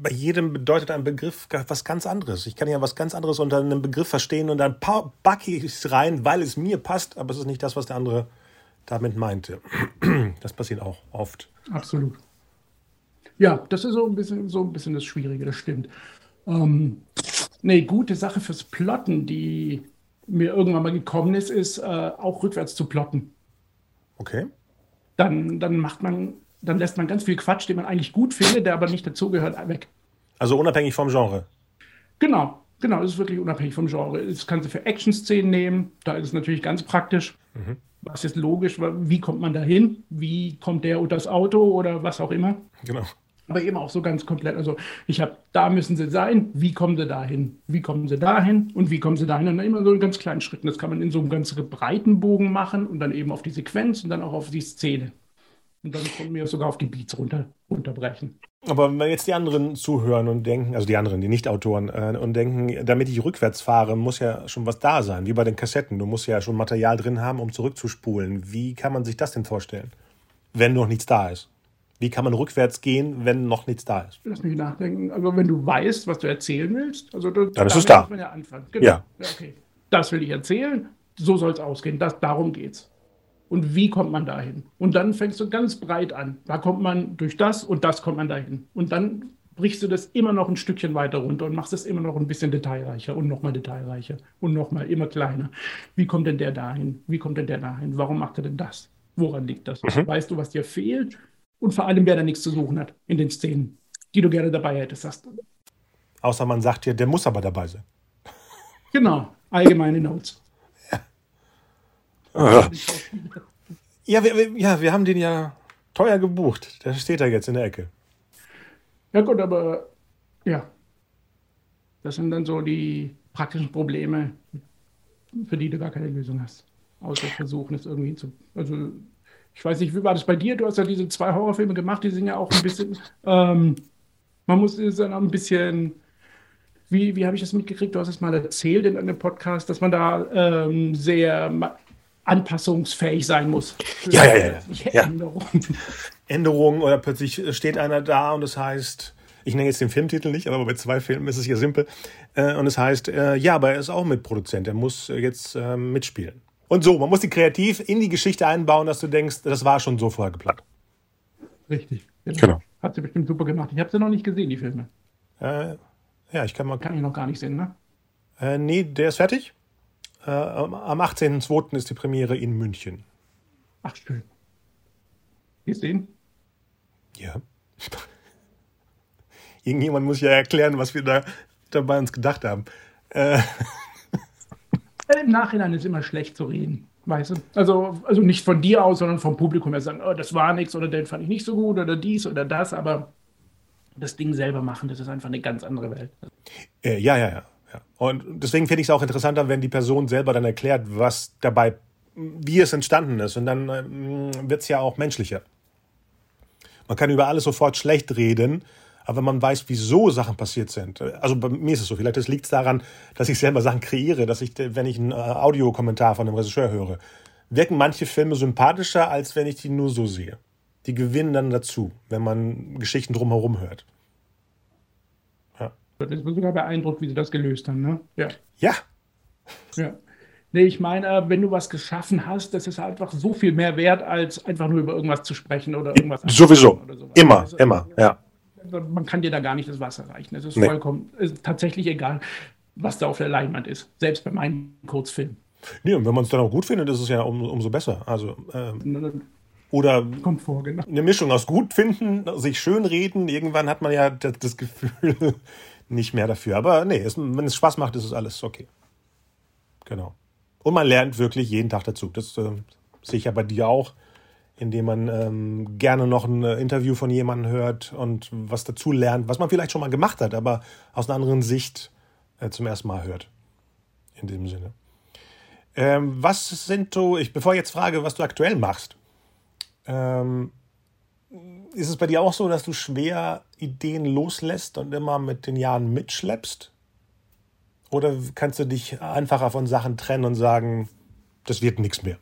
bei jedem bedeutet ein Begriff was ganz anderes. Ich kann ja was ganz anderes unter einem Begriff verstehen und dann backe ich es rein, weil es mir passt, aber es ist nicht das, was der andere damit meinte. Das passiert auch oft. Absolut. Ja, das ist so ein bisschen, so ein bisschen das Schwierige, das stimmt. Ähm, eine gute Sache fürs Plotten, die mir irgendwann mal gekommen ist, ist äh, auch rückwärts zu plotten. Okay. Dann, dann macht man, dann lässt man ganz viel Quatsch, den man eigentlich gut findet, der aber nicht dazugehört, weg. Also unabhängig vom Genre. Genau, genau, es ist wirklich unabhängig vom Genre. Das kannst du für Action-Szenen nehmen, da ist es natürlich ganz praktisch. Mhm. Was ist logisch, wie kommt man da hin? Wie kommt der unter das Auto oder was auch immer? Genau aber eben auch so ganz komplett. Also ich habe, da müssen sie sein, wie kommen sie dahin? Wie kommen sie dahin und wie kommen sie dahin? Und dann immer so in ganz kleinen Schritten. Das kann man in so einem ganz breiten Bogen machen und dann eben auf die Sequenz und dann auch auf die Szene. Und dann kommen wir sogar auf die Beats runter, runterbrechen. Aber wenn jetzt die anderen zuhören und denken, also die anderen, die Nicht-Autoren, äh, und denken, damit ich rückwärts fahre, muss ja schon was da sein, wie bei den Kassetten. Du musst ja schon Material drin haben, um zurückzuspulen. Wie kann man sich das denn vorstellen, wenn noch nichts da ist? Wie kann man rückwärts gehen, wenn noch nichts da ist? Lass mich nachdenken. Also wenn du weißt, was du erzählen willst, also da, dann ist es da. Man ja, anfangen. Genau. ja. Okay. Das will ich erzählen. So soll es ausgehen. Das, darum geht's. Und wie kommt man dahin? Und dann fängst du ganz breit an. Da kommt man durch das und das kommt man dahin. Und dann brichst du das immer noch ein Stückchen weiter runter und machst es immer noch ein bisschen detailreicher und nochmal detailreicher und nochmal immer kleiner. Wie kommt denn der dahin? Wie kommt denn der dahin? Warum macht er denn das? Woran liegt das? Mhm. Weißt du, was dir fehlt? und vor allem, wer da nichts zu suchen hat in den Szenen, die du gerne dabei hättest. Hast. Außer man sagt dir, der muss aber dabei sein. Genau, allgemeine Notes. Ja, wir, ja, wir haben den ja teuer gebucht. Der steht da jetzt in der Ecke. Ja gut, aber ja, das sind dann so die praktischen Probleme, für die du gar keine Lösung hast. Außer versuchen es irgendwie zu. Also ich weiß nicht, wie war das bei dir? Du hast ja diese zwei Horrorfilme gemacht, die sind ja auch ein bisschen, ähm, man muss dann auch ein bisschen, wie, wie habe ich das mitgekriegt? Du hast es mal erzählt in einem Podcast, dass man da ähm, sehr anpassungsfähig sein muss. Ja, ja, ja. ja. Änderungen. Änderungen oder plötzlich steht einer da und das heißt, ich nenne jetzt den Filmtitel nicht, aber bei zwei Filmen ist es hier simpel. Äh, und es heißt, äh, ja, aber er ist auch Mitproduzent, er muss jetzt äh, mitspielen. Und so, man muss die kreativ in die Geschichte einbauen, dass du denkst, das war schon so vorher geplant. Richtig. Genau. genau. Hat sie bestimmt super gemacht. Ich habe sie noch nicht gesehen, die Filme. Äh, ja, ich kann mal. Kann ich noch gar nicht sehen, ne? Äh, nee, der ist fertig. Äh, am 18.02. ist die Premiere in München. Ach, schön. Gehst du hin? Ja. Irgendjemand muss ja erklären, was wir da dabei uns gedacht haben. Äh. Im Nachhinein ist immer schlecht zu reden. Weißt du? Also, also nicht von dir aus, sondern vom Publikum her sagen, oh, das war nichts oder den fand ich nicht so gut oder dies oder das, aber das Ding selber machen, das ist einfach eine ganz andere Welt. Äh, ja, ja, ja, ja. Und deswegen finde ich es auch interessanter, wenn die Person selber dann erklärt, was dabei wie es entstanden ist. Und dann ähm, wird es ja auch menschlicher. Man kann über alles sofort schlecht reden, aber wenn man weiß, wieso Sachen passiert sind, also bei mir ist es so, vielleicht liegt es daran, dass ich selber Sachen kreiere, dass ich, wenn ich einen äh, Audiokommentar von einem Regisseur höre, wirken manche Filme sympathischer, als wenn ich die nur so sehe. Die gewinnen dann dazu, wenn man Geschichten drumherum hört. Ich bin sogar beeindruckt, wie sie das gelöst haben, ne? Ja. Ja. Ja. Nee, ich meine, wenn du was geschaffen hast, das ist einfach so viel mehr wert, als einfach nur über irgendwas zu sprechen oder irgendwas. Sowieso. Oder immer, also, immer, ja. Man kann dir da gar nicht das Wasser reichen. Es ist nee. vollkommen, ist tatsächlich egal, was da auf der Leinwand ist. Selbst bei meinen Kurzfilmen. Nee, und wenn man es dann auch gut findet, ist es ja um, umso besser. Also, ähm, oder vor, genau. eine Mischung aus gut finden, sich schön reden. Irgendwann hat man ja das Gefühl nicht mehr dafür. Aber nee, es, wenn es Spaß macht, ist es alles okay. Genau. Und man lernt wirklich jeden Tag dazu. Das äh, sehe ich ja bei dir auch, indem man ähm, gerne noch ein äh, Interview von jemandem hört und was dazu lernt, was man vielleicht schon mal gemacht hat, aber aus einer anderen Sicht äh, zum ersten Mal hört. In diesem Sinne. Ähm, was sind du, ich, bevor ich jetzt frage, was du aktuell machst, ähm, ist es bei dir auch so, dass du schwer Ideen loslässt und immer mit den Jahren mitschleppst? Oder kannst du dich einfacher von Sachen trennen und sagen, das wird nichts mehr?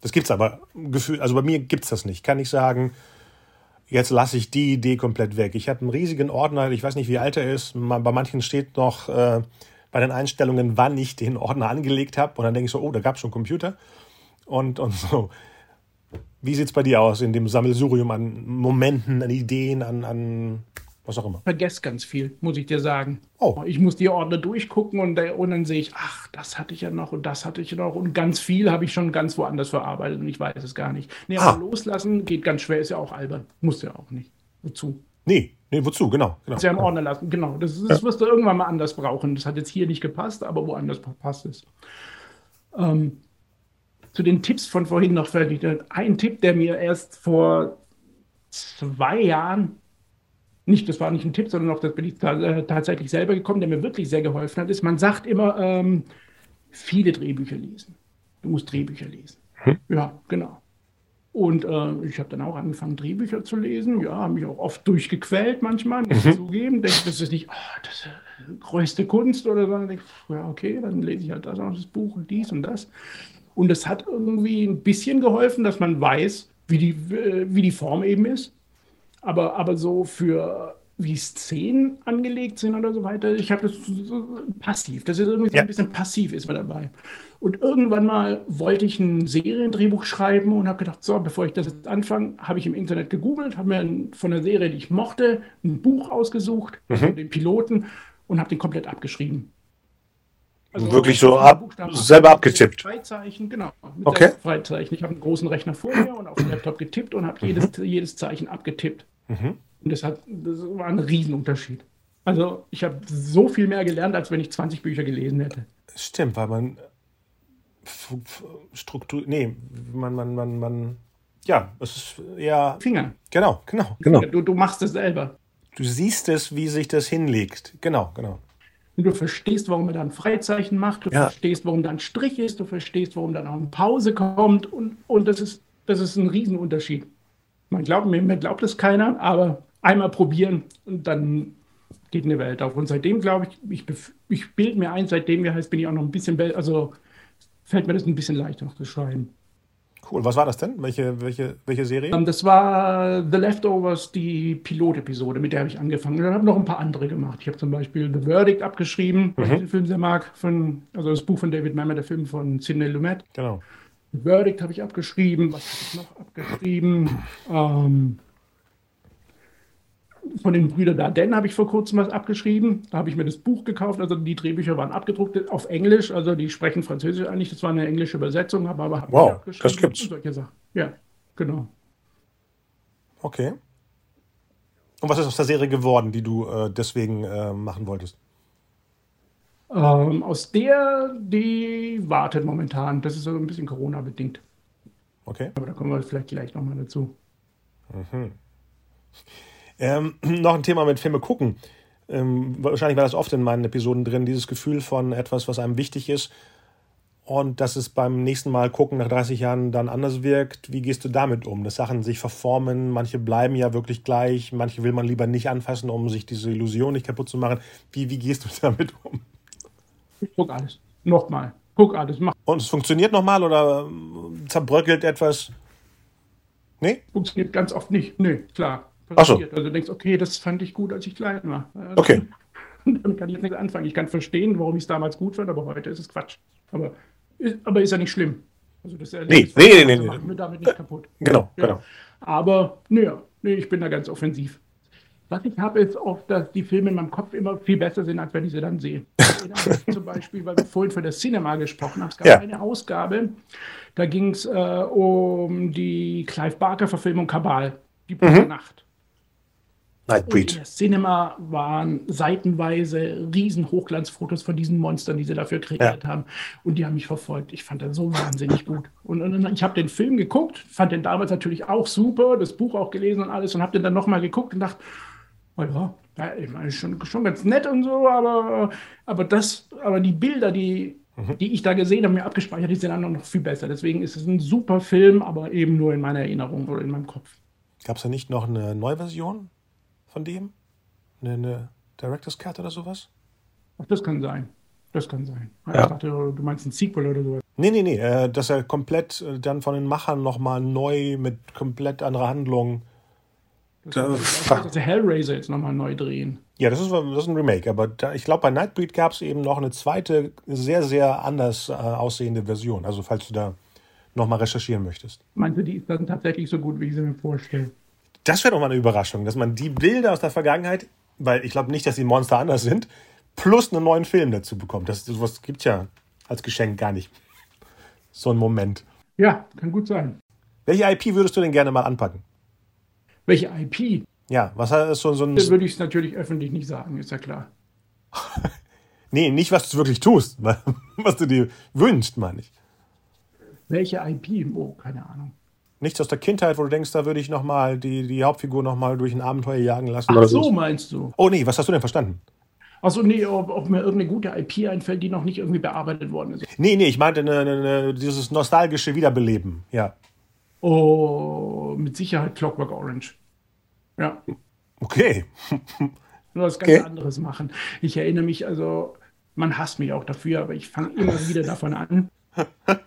Das gibt's aber Gefühl, also bei mir gibt's das nicht. Kann ich sagen, jetzt lasse ich die Idee komplett weg. Ich habe einen riesigen Ordner, ich weiß nicht, wie alt er ist. Bei manchen steht noch äh, bei den Einstellungen, wann ich den Ordner angelegt habe. Und dann denke ich so, oh, da gab es schon Computer. Und, und so. Wie sieht's bei dir aus in dem Sammelsurium an Momenten, an Ideen, an, an was auch immer. Vergesst ganz viel, muss ich dir sagen. Oh. Ich muss die Ordner durchgucken und, und dann sehe ich, ach, das hatte ich ja noch und das hatte ich ja noch und ganz viel habe ich schon ganz woanders verarbeitet und ich weiß es gar nicht. Nee, aber ah. loslassen geht ganz schwer, ist ja auch albern. Muss ja auch nicht. Wozu? Nee, nee, wozu? Genau. genau. Das ja im Ordner lassen, genau. Das, das ja. wirst du irgendwann mal anders brauchen. Das hat jetzt hier nicht gepasst, aber woanders passt es. Ähm, zu den Tipps von vorhin noch fertig. Ein Tipp, der mir erst vor zwei Jahren nicht, das war nicht ein Tipp, sondern auch das bin ich äh, tatsächlich selber gekommen, der mir wirklich sehr geholfen hat, ist, man sagt immer, ähm, viele Drehbücher lesen. Du musst Drehbücher lesen. Hm. Ja, genau. Und äh, ich habe dann auch angefangen, Drehbücher zu lesen. Ja, habe mich auch oft durchgequält manchmal, muss ich mhm. zugeben. Denke, das ist nicht, oh, das ist die größte Kunst oder so. Denke ich, ja, okay, dann lese ich halt das auch das Buch und dies und das. Und es hat irgendwie ein bisschen geholfen, dass man weiß, wie die, äh, wie die Form eben ist. Aber, aber so für wie Szenen angelegt sind oder so weiter, ich habe das so passiv. Das ist irgendwie so ein bisschen passiv ist man dabei. Und irgendwann mal wollte ich ein Seriendrehbuch schreiben und habe gedacht, so, bevor ich das jetzt anfange, habe ich im Internet gegoogelt, habe mir von einer Serie, die ich mochte, ein Buch ausgesucht, mhm. den Piloten, und habe den komplett abgeschrieben. Also wirklich so ab, selber abgetippt. Freizeichen, genau. okay. Freizeichen. Ich habe einen großen Rechner vor mir und auf dem Laptop getippt und habe mhm. jedes, jedes Zeichen abgetippt. Mhm. Und das, hat, das war ein Riesenunterschied. Also ich habe so viel mehr gelernt, als wenn ich 20 Bücher gelesen hätte. Stimmt, weil man Struktur, nee, man, man, man, man, ja, es ist eher... Finger. Genau, genau, genau. Du, du machst es selber. Du siehst es, wie sich das hinlegt. Genau, genau. Und du verstehst, warum er da ein Freizeichen macht, du ja. verstehst, warum da ein Strich ist, du verstehst, warum da noch eine Pause kommt und, und das, ist, das ist ein Riesenunterschied. Man glaubt mir, mir glaubt es keiner, aber einmal probieren und dann geht eine Welt auf. Und seitdem glaube ich, ich, ich bilde mir ein, seitdem wir heißt, bin ich auch noch ein bisschen, also fällt mir das ein bisschen leichter zu schreiben. Cool. Was war das denn? Welche, welche, welche Serie? Ähm, das war The Leftovers, die Pilotepisode, mit der habe ich angefangen. Und dann habe ich noch ein paar andere gemacht. Ich habe zum Beispiel The Verdict abgeschrieben, mhm. den Film sehr mag, von, also das Buch von David Mamet, der Film von Sidney Lumet. Genau. Verdict habe ich abgeschrieben. Was habe ich noch abgeschrieben? Ähm, von den Brüdern Dardenne habe ich vor kurzem was abgeschrieben. Da habe ich mir das Buch gekauft. Also die Drehbücher waren abgedruckt auf Englisch. Also die sprechen Französisch eigentlich. Das war eine englische Übersetzung, aber, aber wow, das gibt's. Solche Sachen. Ja, genau. Okay. Und was ist aus der Serie geworden, die du äh, deswegen äh, machen wolltest? Ähm, aus der, die wartet momentan. Das ist so ein bisschen Corona-bedingt. Okay. Aber da kommen wir vielleicht gleich nochmal dazu. Mhm. Ähm, noch ein Thema mit Filme gucken. Ähm, wahrscheinlich war das oft in meinen Episoden drin, dieses Gefühl von etwas, was einem wichtig ist und dass es beim nächsten Mal gucken nach 30 Jahren dann anders wirkt. Wie gehst du damit um? Dass Sachen sich verformen, manche bleiben ja wirklich gleich, manche will man lieber nicht anfassen, um sich diese Illusion nicht kaputt zu machen. Wie, wie gehst du damit um? Ich guck alles. Nochmal. Guck alles. Mach. Und es funktioniert nochmal oder zerbröckelt etwas? Nee? Funktioniert ganz oft nicht. Nee, klar. Passiert. So. Also du denkst, okay, das fand ich gut, als ich klein war. Okay. Damit kann ich jetzt nichts anfangen. Ich kann verstehen, warum ich es damals gut fand, aber heute ist es Quatsch. Aber, ist, aber ist ja nicht schlimm. Also das nee, nee, nee, nee, machen wir damit nicht kaputt. Genau, ja. genau. Aber, naja, nee, ich bin da ganz offensiv. Was ich habe, ist oft, dass die Filme in meinem Kopf immer viel besser sind, als wenn ich sie dann sehe. Zum Beispiel, weil wir vorhin von der Cinema gesprochen haben. Es gab ja. eine Ausgabe, da ging es äh, um die Clive Barker-Verfilmung Kabal, die mhm. Nacht. Nightbreed. In der Cinema waren seitenweise riesen Hochglanzfotos von diesen Monstern, die sie dafür kreiert ja. haben. Und die haben mich verfolgt. Ich fand das so wahnsinnig gut. Und, und ich habe den Film geguckt, fand den damals natürlich auch super, das Buch auch gelesen und alles und habe den dann nochmal geguckt und dachte, oh ja, ja, ich meine, schon, schon ganz nett und so, aber, aber das, aber die Bilder, die, mhm. die ich da gesehen habe, mir abgespeichert, die sind dann noch viel besser. Deswegen ist es ein super Film, aber eben nur in meiner Erinnerung oder in meinem Kopf. Gab es da nicht noch eine Neuversion? Von dem? Eine, eine Director's Cut oder sowas? Ach, das kann sein. Das kann sein. Ja. Ich dachte, du meinst ein Sequel oder sowas. Nee, nee, nee. Äh, dass er komplett äh, dann von den Machern nochmal neu mit komplett anderer Handlung. Das da, dass der Hellraiser jetzt nochmal neu drehen. Ja, das ist, das ist ein Remake. Aber da, ich glaube, bei Nightbreed gab es eben noch eine zweite, sehr, sehr anders äh, aussehende Version. Also, falls du da nochmal recherchieren möchtest. Meinst du, die ist dann tatsächlich so gut, wie ich sie mir vorstelle? Das wäre doch mal eine Überraschung, dass man die Bilder aus der Vergangenheit, weil ich glaube nicht, dass die Monster anders sind, plus einen neuen Film dazu bekommt. Das sowas gibt ja als Geschenk gar nicht. So ein Moment. Ja, kann gut sein. Welche IP würdest du denn gerne mal anpacken? Welche IP? Ja, was ist so, so ein. Das würde ich es natürlich öffentlich nicht sagen, ist ja klar. nee, nicht, was du wirklich tust, was du dir wünschst, meine ich. Welche IP? Oh, keine Ahnung nichts aus der Kindheit, wo du denkst, da würde ich noch mal die, die Hauptfigur noch mal durch ein Abenteuer jagen lassen? Ach so, meinst du? Oh nee, was hast du denn verstanden? Achso, nee, ob, ob, mir irgendeine gute IP einfällt, die noch nicht irgendwie bearbeitet worden ist. Nee, nee, ich meinte eine, eine, dieses nostalgische Wiederbeleben, ja. Oh, mit Sicherheit Clockwork Orange. Ja. Okay. Nur was ganz okay. anderes machen. Ich erinnere mich, also, man hasst mich auch dafür, aber ich fange immer wieder davon an.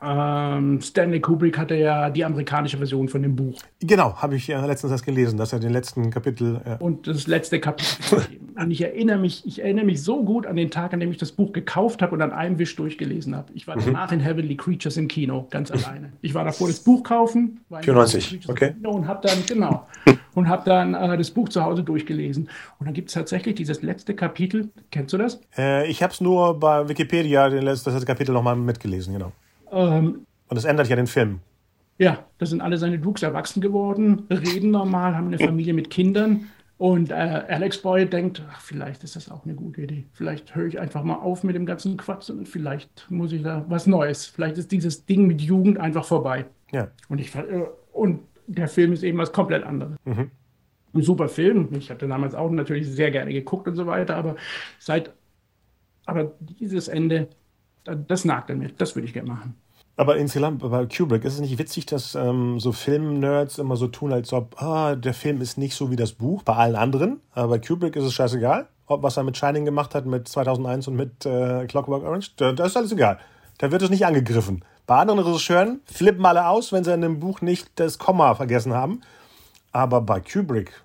Ähm, Stanley Kubrick hatte ja die amerikanische Version von dem Buch. Genau, habe ich ja letztens erst gelesen, dass er den letzten Kapitel. Ja. Und das letzte Kapitel. und ich erinnere mich, ich erinnere mich so gut an den Tag, an dem ich das Buch gekauft habe und an einem Wisch durchgelesen habe. Ich war mhm. danach in Heavenly Creatures im Kino, ganz alleine. Ich war davor das Buch kaufen, war 94, okay. Und habe dann, genau, und habe dann äh, das Buch zu Hause durchgelesen. Und dann gibt es tatsächlich dieses letzte Kapitel. Kennst du das? Äh, ich habe es nur bei Wikipedia, das letzte Kapitel nochmal mitgelesen, genau. Ähm, und das ändert ja den Film. Ja, da sind alle seine Dukes erwachsen geworden, reden normal, haben eine Familie mit Kindern. Und äh, Alex Boy denkt, ach, vielleicht ist das auch eine gute Idee. Vielleicht höre ich einfach mal auf mit dem ganzen Quatsch und vielleicht muss ich da was Neues. Vielleicht ist dieses Ding mit Jugend einfach vorbei. Ja. Und, ich, äh, und der Film ist eben was komplett anderes. Mhm. Ein super Film. Ich hatte damals auch natürlich sehr gerne geguckt und so weiter, aber seit aber dieses Ende das nagt an mir. Das würde ich gerne machen. Aber insgesamt bei Kubrick ist es nicht witzig, dass ähm, so Film-Nerds immer so tun, als ob ah, der Film ist nicht so wie das Buch bei allen anderen. Aber bei Kubrick ist es scheißegal, ob was er mit Shining gemacht hat, mit 2001 und mit äh, Clockwork Orange. Da, da, ist alles egal. Da wird es nicht angegriffen. Bei anderen Regisseuren flippen alle aus, wenn sie in dem Buch nicht das Komma vergessen haben. Aber bei Kubrick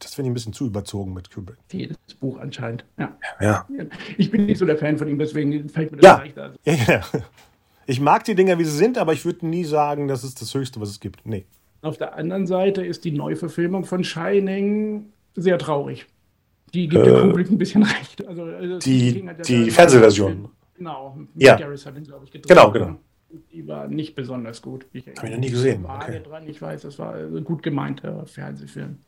das finde ich ein bisschen zu überzogen mit Kubrick. Jedes Buch anscheinend, ja. ja. Ich bin nicht so der Fan von ihm, deswegen fällt mir das ja. leichter. Ja, ja. Ich mag die Dinger, wie sie sind, aber ich würde nie sagen, das ist das Höchste, was es gibt. Nee. Auf der anderen Seite ist die Neuverfilmung von Shining sehr traurig. Die gibt äh, Kubrick ein bisschen recht. Also, also die die Fernsehversion. Genau. Ja. Garris hat ihn, glaube ich, gedreht. Genau, genau. Die war nicht besonders gut. Habe ich noch nie gesehen. Okay. Dran. Ich weiß, das war ein gut gemeinter Fernsehfilm.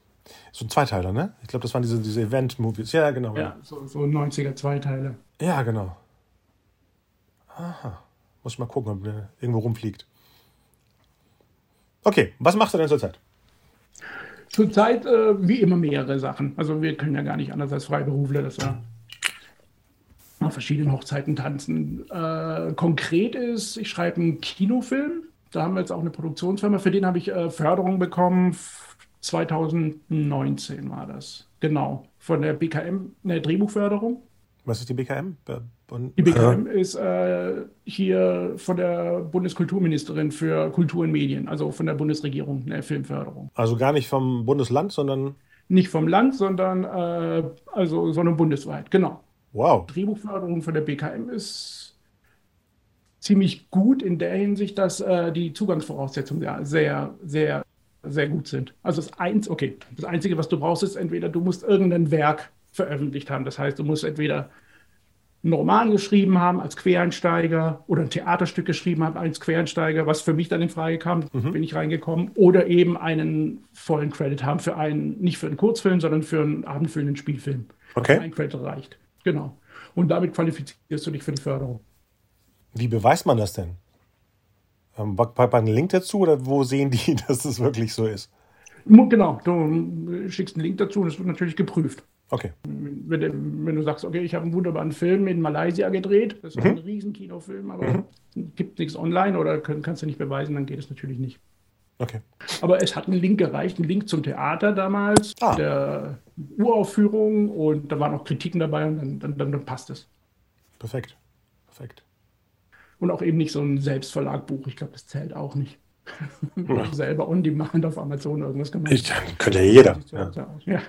So ein Zweiteiler, ne? Ich glaube, das waren diese, diese Event-Movies. Ja, genau. Ja, so, so 90er Zweiteile. Ja, genau. Aha. Muss ich mal gucken, ob der irgendwo rumfliegt. Okay, was machst du denn zurzeit? Zurzeit äh, wie immer mehrere Sachen. Also wir können ja gar nicht anders als Freiberufler, dass wir auf verschiedenen Hochzeiten tanzen. Äh, konkret ist, ich schreibe einen Kinofilm. Da haben wir jetzt auch eine Produktionsfirma. Für den habe ich äh, Förderung bekommen. 2019 war das. Genau. Von der BKM, eine Drehbuchförderung. Was ist die BKM? Die BKM äh. ist äh, hier von der Bundeskulturministerin für Kultur und Medien, also von der Bundesregierung, eine Filmförderung. Also gar nicht vom Bundesland, sondern. Nicht vom Land, sondern äh, also, sondern bundesweit, genau. Wow. Drehbuchförderung von der BKM ist ziemlich gut in der Hinsicht, dass äh, die Zugangsvoraussetzungen ja sehr, sehr, sehr gut sind. Also das eins, okay, das Einzige, was du brauchst, ist entweder du musst irgendein Werk veröffentlicht haben. Das heißt, du musst entweder einen Roman geschrieben haben als Quereinsteiger oder ein Theaterstück geschrieben haben als Quereinsteiger, was für mich dann in Frage kam, mhm. bin ich reingekommen, oder eben einen vollen Credit haben für einen, nicht für einen Kurzfilm, sondern für einen abendfüllenden Spielfilm. Okay. Ein Credit reicht. Genau. Und damit qualifizierst du dich für die Förderung. Wie beweist man das denn? Ähm, man einen Link dazu oder wo sehen die, dass das wirklich so ist? Genau, du schickst einen Link dazu und es wird natürlich geprüft. Okay. Wenn, wenn, du sagst, okay, ich habe einen wunderbaren Film in Malaysia gedreht, das ist mhm. ein Riesenkinofilm, aber mhm. gibt nichts online oder können, kannst du nicht beweisen, dann geht es natürlich nicht. Okay. Aber es hat einen Link gereicht, einen Link zum Theater damals, ah. der Uraufführung und da waren auch Kritiken dabei und dann, dann, dann, dann passt es. Perfekt. Perfekt. Und auch eben nicht so ein Selbstverlagbuch, ich glaube, das zählt auch nicht. Ja. selber on demand auf Amazon irgendwas gemacht. Ich, könnte ja jeder. Ja. ja.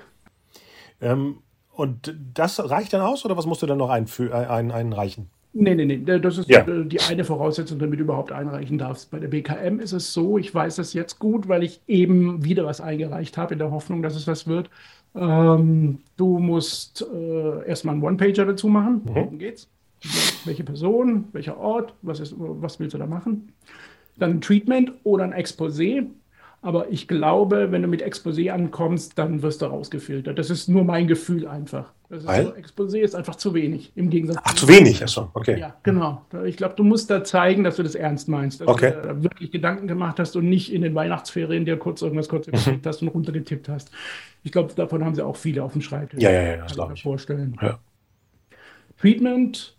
Ähm, und das reicht dann aus oder was musst du dann noch ein, ein, einreichen? Nee, nee, nee. Das ist ja. die eine Voraussetzung, damit du überhaupt einreichen darfst. Bei der BKM ist es so, ich weiß das jetzt gut, weil ich eben wieder was eingereicht habe, in der Hoffnung, dass es was wird. Ähm, du musst äh, erstmal einen One-Pager dazu machen. Mhm. Worum geht's? Welche Person, welcher Ort, was, ist, was willst du da machen? Dann ein Treatment oder ein Exposé. Aber ich glaube, wenn du mit Exposé ankommst, dann wirst du rausgefiltert. Das ist nur mein Gefühl einfach. Das ist so, Exposé ist einfach zu wenig im Gegensatz. Ach, zu wenig, achso, okay. Ja, genau. Ich glaube, du musst da zeigen, dass du das ernst meinst, dass okay. du da wirklich Gedanken gemacht hast und nicht in den Weihnachtsferien dir kurz irgendwas kurz mhm. hast und runtergetippt hast. Ich glaube, davon haben sie auch viele auf dem Schreibtisch. Ja, ja, ja, das glaube ich. Vorstellen. Ja. Treatment,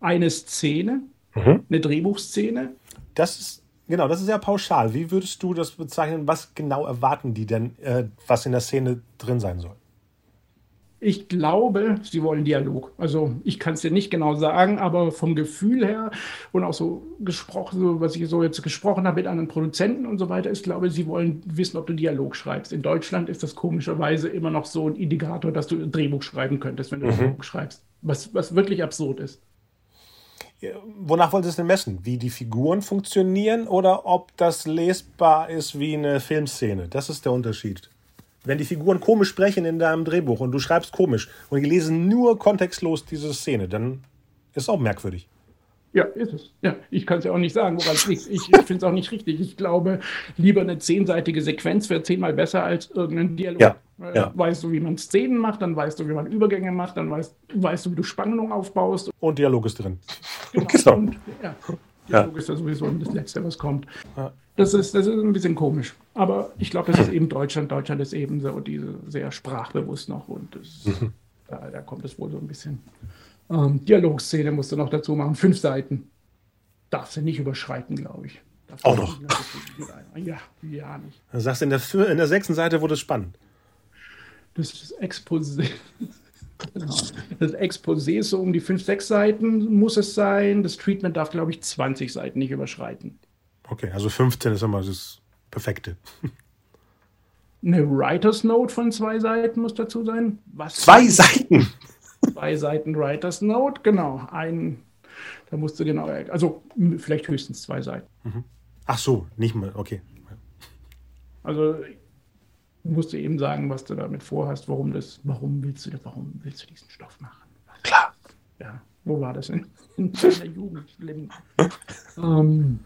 eine Szene, mhm. eine Drehbuchszene. Das ist Genau, das ist ja pauschal. Wie würdest du das bezeichnen? Was genau erwarten die denn, äh, was in der Szene drin sein soll? Ich glaube, sie wollen Dialog. Also ich kann es dir nicht genau sagen, aber vom Gefühl her und auch so gesprochen, so, was ich so jetzt gesprochen habe mit anderen Produzenten und so weiter, ist, glaube sie wollen wissen, ob du Dialog schreibst. In Deutschland ist das komischerweise immer noch so ein Indikator, dass du ein Drehbuch schreiben könntest, wenn du mhm. Dialog schreibst. Was, was wirklich absurd ist wonach wollt ihr es denn messen? Wie die Figuren funktionieren oder ob das lesbar ist wie eine Filmszene? Das ist der Unterschied. Wenn die Figuren komisch sprechen in deinem Drehbuch und du schreibst komisch und die lesen nur kontextlos diese Szene, dann ist es auch merkwürdig. Ja, ist es. Ja, ich kann es ja auch nicht sagen, woran es liegt. Ich, ich finde es auch nicht richtig. Ich glaube, lieber eine zehnseitige Sequenz wäre zehnmal besser als irgendein Dialog. Ja, ja. Weißt du, wie man Szenen macht, dann weißt du, wie man Übergänge macht, dann weißt, weißt du, wie du Spannung aufbaust. Und Dialog ist drin. Genau. genau. Und, ja, Dialog ja. ist ja sowieso das Letzte, was kommt. Ja. Das, ist, das ist ein bisschen komisch. Aber ich glaube, das ist eben Deutschland. Deutschland ist eben so diese sehr sprachbewusst noch und das, mhm. da, da kommt es wohl so ein bisschen. Ähm, Dialogszene musst du noch dazu machen, fünf Seiten. Darfst du nicht überschreiten, glaube ich. Darfst Auch noch? Ja, ja nicht. Du sagst, in der, in der sechsten Seite wurde es spannend. Das ist Exposé. Genau. Das Exposé ist so um die fünf, sechs Seiten muss es sein. Das Treatment darf, glaube ich, 20 Seiten nicht überschreiten. Okay, also 15 ist immer das Perfekte. Eine Writer's Note von zwei Seiten muss dazu sein. Was zwei Seiten? zwei Seiten Writer's Note, genau. Ein, da musst du genau, also vielleicht höchstens zwei Seiten. Mhm. Ach so, nicht mal, okay. Also musst du eben sagen, was du damit vorhast, warum das, warum willst du, warum willst du diesen Stoff machen? Klar. Ja, wo war das in, in deiner Jugend? ähm,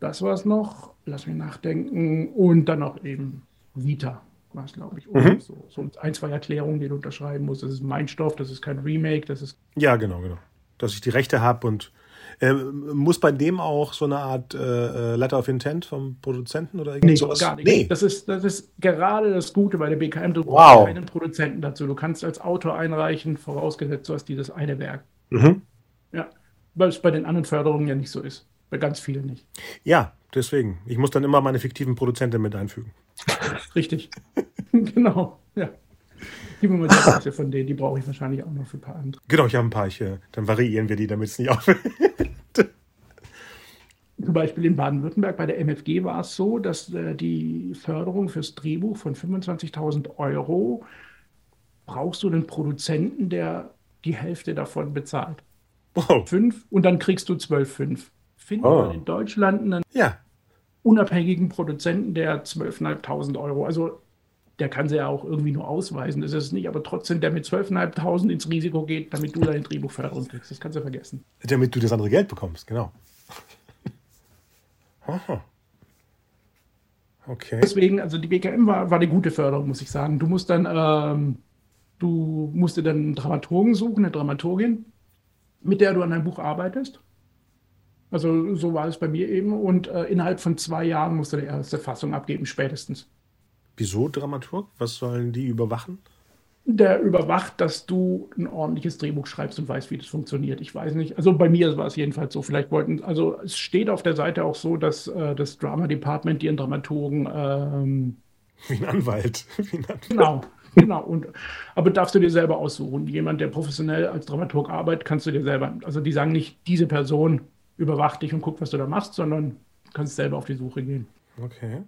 das war es noch. Lass mich nachdenken. Und dann noch eben Vita war es, glaube ich. Mhm. So, so, ein, zwei Erklärungen, die du unterschreiben musst. Das ist mein Stoff, das ist kein Remake, das ist. Ja, genau, genau. Dass ich die Rechte habe und äh, muss bei dem auch so eine Art äh, äh Letter of Intent vom Produzenten oder irgendwas? Nee, sowas? gar nicht. Nee. Das, ist, das ist gerade das Gute bei der BKM. Du wow. brauchst keinen Produzenten dazu. Du kannst als Autor einreichen, vorausgesetzt du hast dieses eine Werk. Mhm. weil es bei den anderen Förderungen ja nicht so ist. Bei ganz vielen nicht. Ja, deswegen. Ich muss dann immer meine fiktiven Produzenten mit einfügen. Richtig. genau. Die mir mal die von denen, die brauche ich wahrscheinlich auch noch für ein paar andere. Genau, ich habe ein paar. Ich, dann variieren wir die, damit es nicht aufhört. Zum Beispiel in Baden-Württemberg bei der MFG war es so, dass äh, die Förderung fürs Drehbuch von 25.000 Euro brauchst du einen Produzenten, der die Hälfte davon bezahlt. Wow. Fünf und dann kriegst du 12,5. Finden oh. in Deutschland einen ja. unabhängigen Produzenten, der 12.500 Euro, also der kann sie ja auch irgendwie nur ausweisen, das ist es nicht, aber trotzdem, der mit 12.500 ins Risiko geht, damit du deine Drehbuchförderung kriegst. Das kannst du vergessen. Damit du das andere Geld bekommst, genau. Aha. Okay. Deswegen, also die BKM war, war eine gute Förderung, muss ich sagen. Du musst dann, ähm, du musst dir dann einen Dramaturgen suchen, eine Dramaturgin, mit der du an deinem Buch arbeitest. Also so war es bei mir eben. Und äh, innerhalb von zwei Jahren musst du die erste Fassung abgeben, spätestens. Wieso Dramaturg? Was sollen die überwachen? Der überwacht, dass du ein ordentliches Drehbuch schreibst und weißt, wie das funktioniert. Ich weiß nicht. Also bei mir war es jedenfalls so. Vielleicht wollten, also es steht auf der Seite auch so, dass äh, das Drama Department ihren Dramaturgen ähm, wie ein Anwalt. Wie ein Anwalt. Genau. Genau, und, aber darfst du dir selber aussuchen. Jemand, der professionell als Dramaturg arbeitet, kannst du dir selber. Also die sagen nicht, diese Person überwacht dich und guckt, was du da machst, sondern kannst selber auf die Suche gehen. Okay.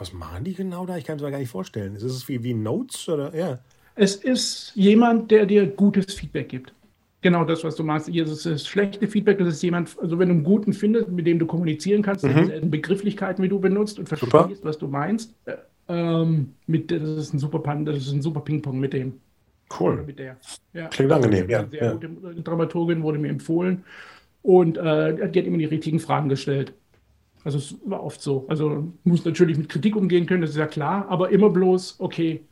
Was machen die genau da? Ich kann es mir gar nicht vorstellen. Ist es wie, wie Notes oder ja? Es ist jemand, der dir gutes Feedback gibt. Genau das, was du machst. Hier ist es schlechte Feedback. Das ist jemand, also wenn du einen guten findest, mit dem du kommunizieren kannst, mhm. Begrifflichkeiten, wie du benutzt und verstehst, Super. was du meinst. Äh, ähm, mit, das ist ein super Pan, das ist ein super Ping-Pong mit dem. Cool. mit der. Ja. Klingt angenehm, ja. Sehr ja. gute Dramaturgin wurde mir empfohlen. Und äh, die hat immer die richtigen Fragen gestellt. Also es war oft so. Also muss natürlich mit Kritik umgehen können, das ist ja klar, aber immer bloß, okay,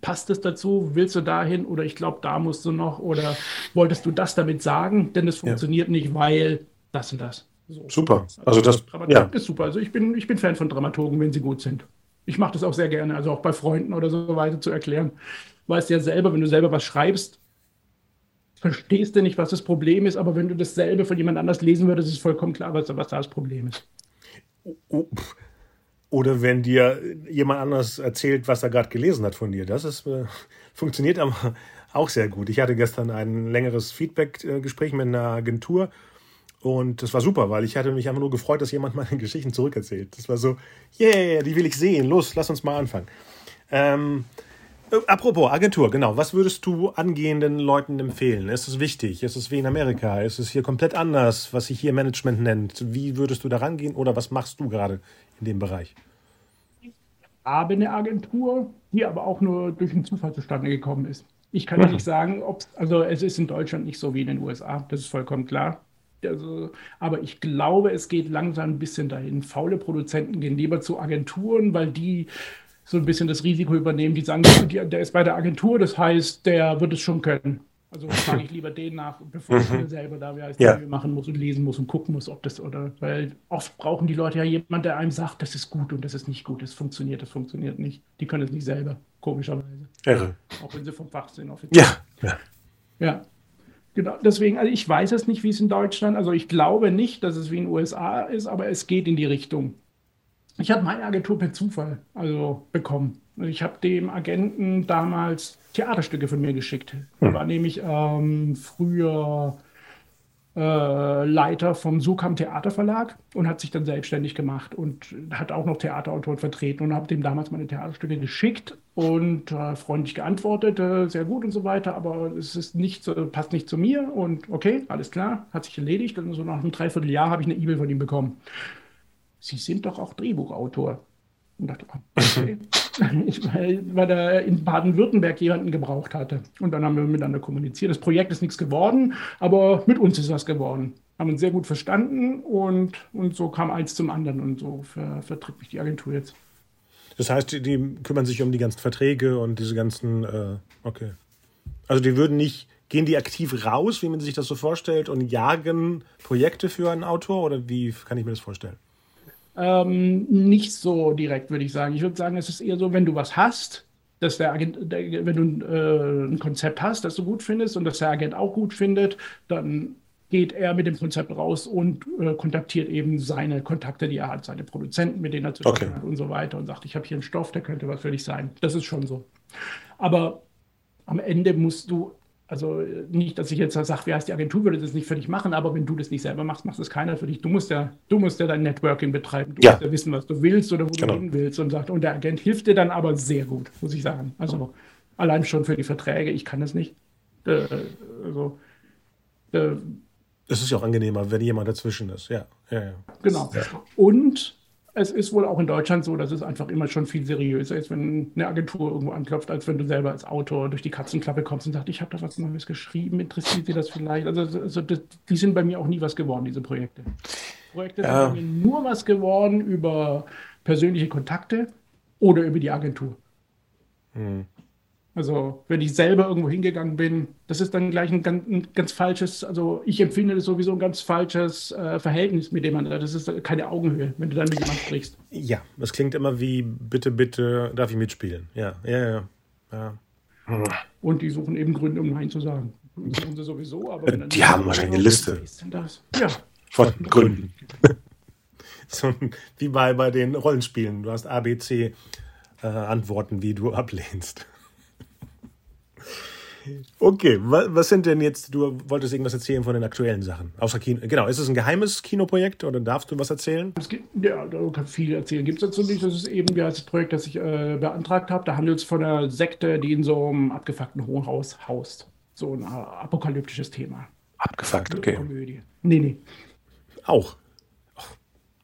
passt es dazu? Willst du dahin? Oder ich glaube, da musst du noch. Oder wolltest du das damit sagen? Denn es funktioniert ja. nicht, weil das und das. So. Super. Also, das ja. ist super. Also ich bin, ich bin Fan von Dramaturgen, wenn sie gut sind. Ich mache das auch sehr gerne, also auch bei Freunden oder so weiter zu erklären. Weißt ja selber, wenn du selber was schreibst, verstehst du nicht, was das Problem ist, aber wenn du dasselbe von jemand anders lesen würdest, ist es vollkommen klar, was, was da das Problem ist. Oder wenn dir jemand anders erzählt, was er gerade gelesen hat von dir. Das ist, äh, funktioniert aber auch sehr gut. Ich hatte gestern ein längeres Feedback-Gespräch mit einer Agentur und das war super, weil ich hatte mich einfach nur gefreut, dass jemand meine Geschichten zurückerzählt. Das war so, yeah, die will ich sehen. Los, lass uns mal anfangen. Ähm, äh, apropos Agentur, genau. Was würdest du angehenden Leuten empfehlen? Ist es wichtig? Ist es wie in Amerika? Ist es hier komplett anders, was sich hier Management nennt? Wie würdest du da rangehen oder was machst du gerade in dem Bereich? Ich habe eine Agentur, die aber auch nur durch einen Zufall zustande gekommen ist. Ich kann ja nicht sagen, ob es, also es ist in Deutschland nicht so wie in den USA, das ist vollkommen klar. Also, aber ich glaube, es geht langsam ein bisschen dahin. Faule Produzenten gehen lieber zu Agenturen, weil die so ein bisschen das Risiko übernehmen. Die sagen, der ist bei der Agentur, das heißt, der wird es schon können. Also frage ich lieber den nach, bevor ich mhm. selber da als ja. machen muss und lesen muss und gucken muss, ob das oder weil oft brauchen die Leute ja jemanden, der einem sagt, das ist gut und das ist nicht gut, das funktioniert, das funktioniert nicht. Die können es nicht selber, komischerweise. Irre. Auch wenn sie vom Fach sind. Offiziell. Ja. ja. Ja. Genau, deswegen, also ich weiß es nicht, wie es in Deutschland, also ich glaube nicht, dass es wie in den USA ist, aber es geht in die Richtung. Ich habe meine Agentur per Zufall also bekommen. Ich habe dem Agenten damals Theaterstücke von mir geschickt. Er hm. war nämlich ähm, früher äh, Leiter vom Sukam Theaterverlag und hat sich dann selbstständig gemacht und hat auch noch Theaterautoren vertreten und habe dem damals meine Theaterstücke geschickt und äh, freundlich geantwortet, äh, sehr gut und so weiter, aber es ist nicht so, passt nicht zu mir und okay, alles klar, hat sich erledigt und so nach einem Dreivierteljahr habe ich eine E-Mail von ihm bekommen. Sie sind doch auch Drehbuchautor. Und dachte, okay. ich, weil er in Baden-Württemberg jemanden gebraucht hatte. Und dann haben wir miteinander kommuniziert. Das Projekt ist nichts geworden, aber mit uns ist was geworden. Haben uns sehr gut verstanden und, und so kam eins zum anderen und so ver, vertritt mich die Agentur jetzt. Das heißt, die, die, kümmern sich um die ganzen Verträge und diese ganzen, äh, okay. Also die würden nicht, gehen die aktiv raus, wie man sich das so vorstellt, und jagen Projekte für einen Autor oder wie kann ich mir das vorstellen? Ähm, nicht so direkt, würde ich sagen. Ich würde sagen, es ist eher so, wenn du was hast, dass der Agent, der, wenn du äh, ein Konzept hast, das du gut findest und das der Agent auch gut findet, dann geht er mit dem Konzept raus und äh, kontaktiert eben seine Kontakte, die er hat, seine Produzenten, mit denen er zu tun Okay. hat und so weiter und sagt, ich habe hier einen Stoff, der könnte was für dich sein. Das ist schon so. Aber am Ende musst du, also äh, nicht, dass ich jetzt sage, wer heißt die Agentur, würde das nicht für dich machen, aber wenn du das nicht selber machst, macht das keiner für dich. Du musst ja, du musst ja dein Networking betreiben. Du Ja. musst ja wissen, was du willst oder wo Genau. du hin willst und sagt, und der Agent hilft dir dann aber sehr gut, muss ich sagen. Also allein schon für die Verträge, ich kann das nicht. Äh, also, äh, Es ist ja auch angenehmer, wenn jemand dazwischen ist. Ja, ja, ja. Genau. Und es ist wohl auch in Deutschland so, dass es einfach immer schon viel seriöser ist, wenn eine Agentur irgendwo anklopft, als wenn du selber als Autor durch die Katzenklappe kommst und sagst, ich habe da was Neues geschrieben, interessiert Sie das vielleicht? Also, also das, die sind bei mir auch nie was geworden, diese Projekte. Projekte Ja. sind bei mir nur was geworden über persönliche Kontakte oder über die Agentur. Also, wenn ich selber irgendwo hingegangen bin, das ist dann gleich ein ganz, ein ganz falsches, also ich empfinde das sowieso ein ganz falsches äh, Verhältnis mit jemandem. Das ist keine Augenhöhe, wenn du dann mit jemandem sprichst. Ja, das klingt immer wie, bitte, bitte, darf ich mitspielen? Ja, ja, ja. ja. Und die suchen eben Gründe, um Nein zu sagen. Suchen sie sowieso, aber dann Die haben wahrscheinlich eine Liste. Was ist denn das? Ja, Von Gründen. So wie bei, bei den Rollenspielen. Du hast A, B, C äh, wie du ablehnst. Okay, wa- was sind denn jetzt, du wolltest irgendwas erzählen von den aktuellen Sachen? Außer Kino, genau, ist es ein geheimes Kinoprojekt oder darfst du was erzählen? es gibt, ja, da kann viel erzählen. Gibt es dazu nicht? Das ist eben ja, das Projekt, das ich äh, beantragt habe. Da handelt es von einer Sekte, die in so einem abgefuckten Hohenhaus haust. So ein äh, apokalyptisches Thema. Abgefuckt, okay. Komödie. Nee, nee. Auch. Ach,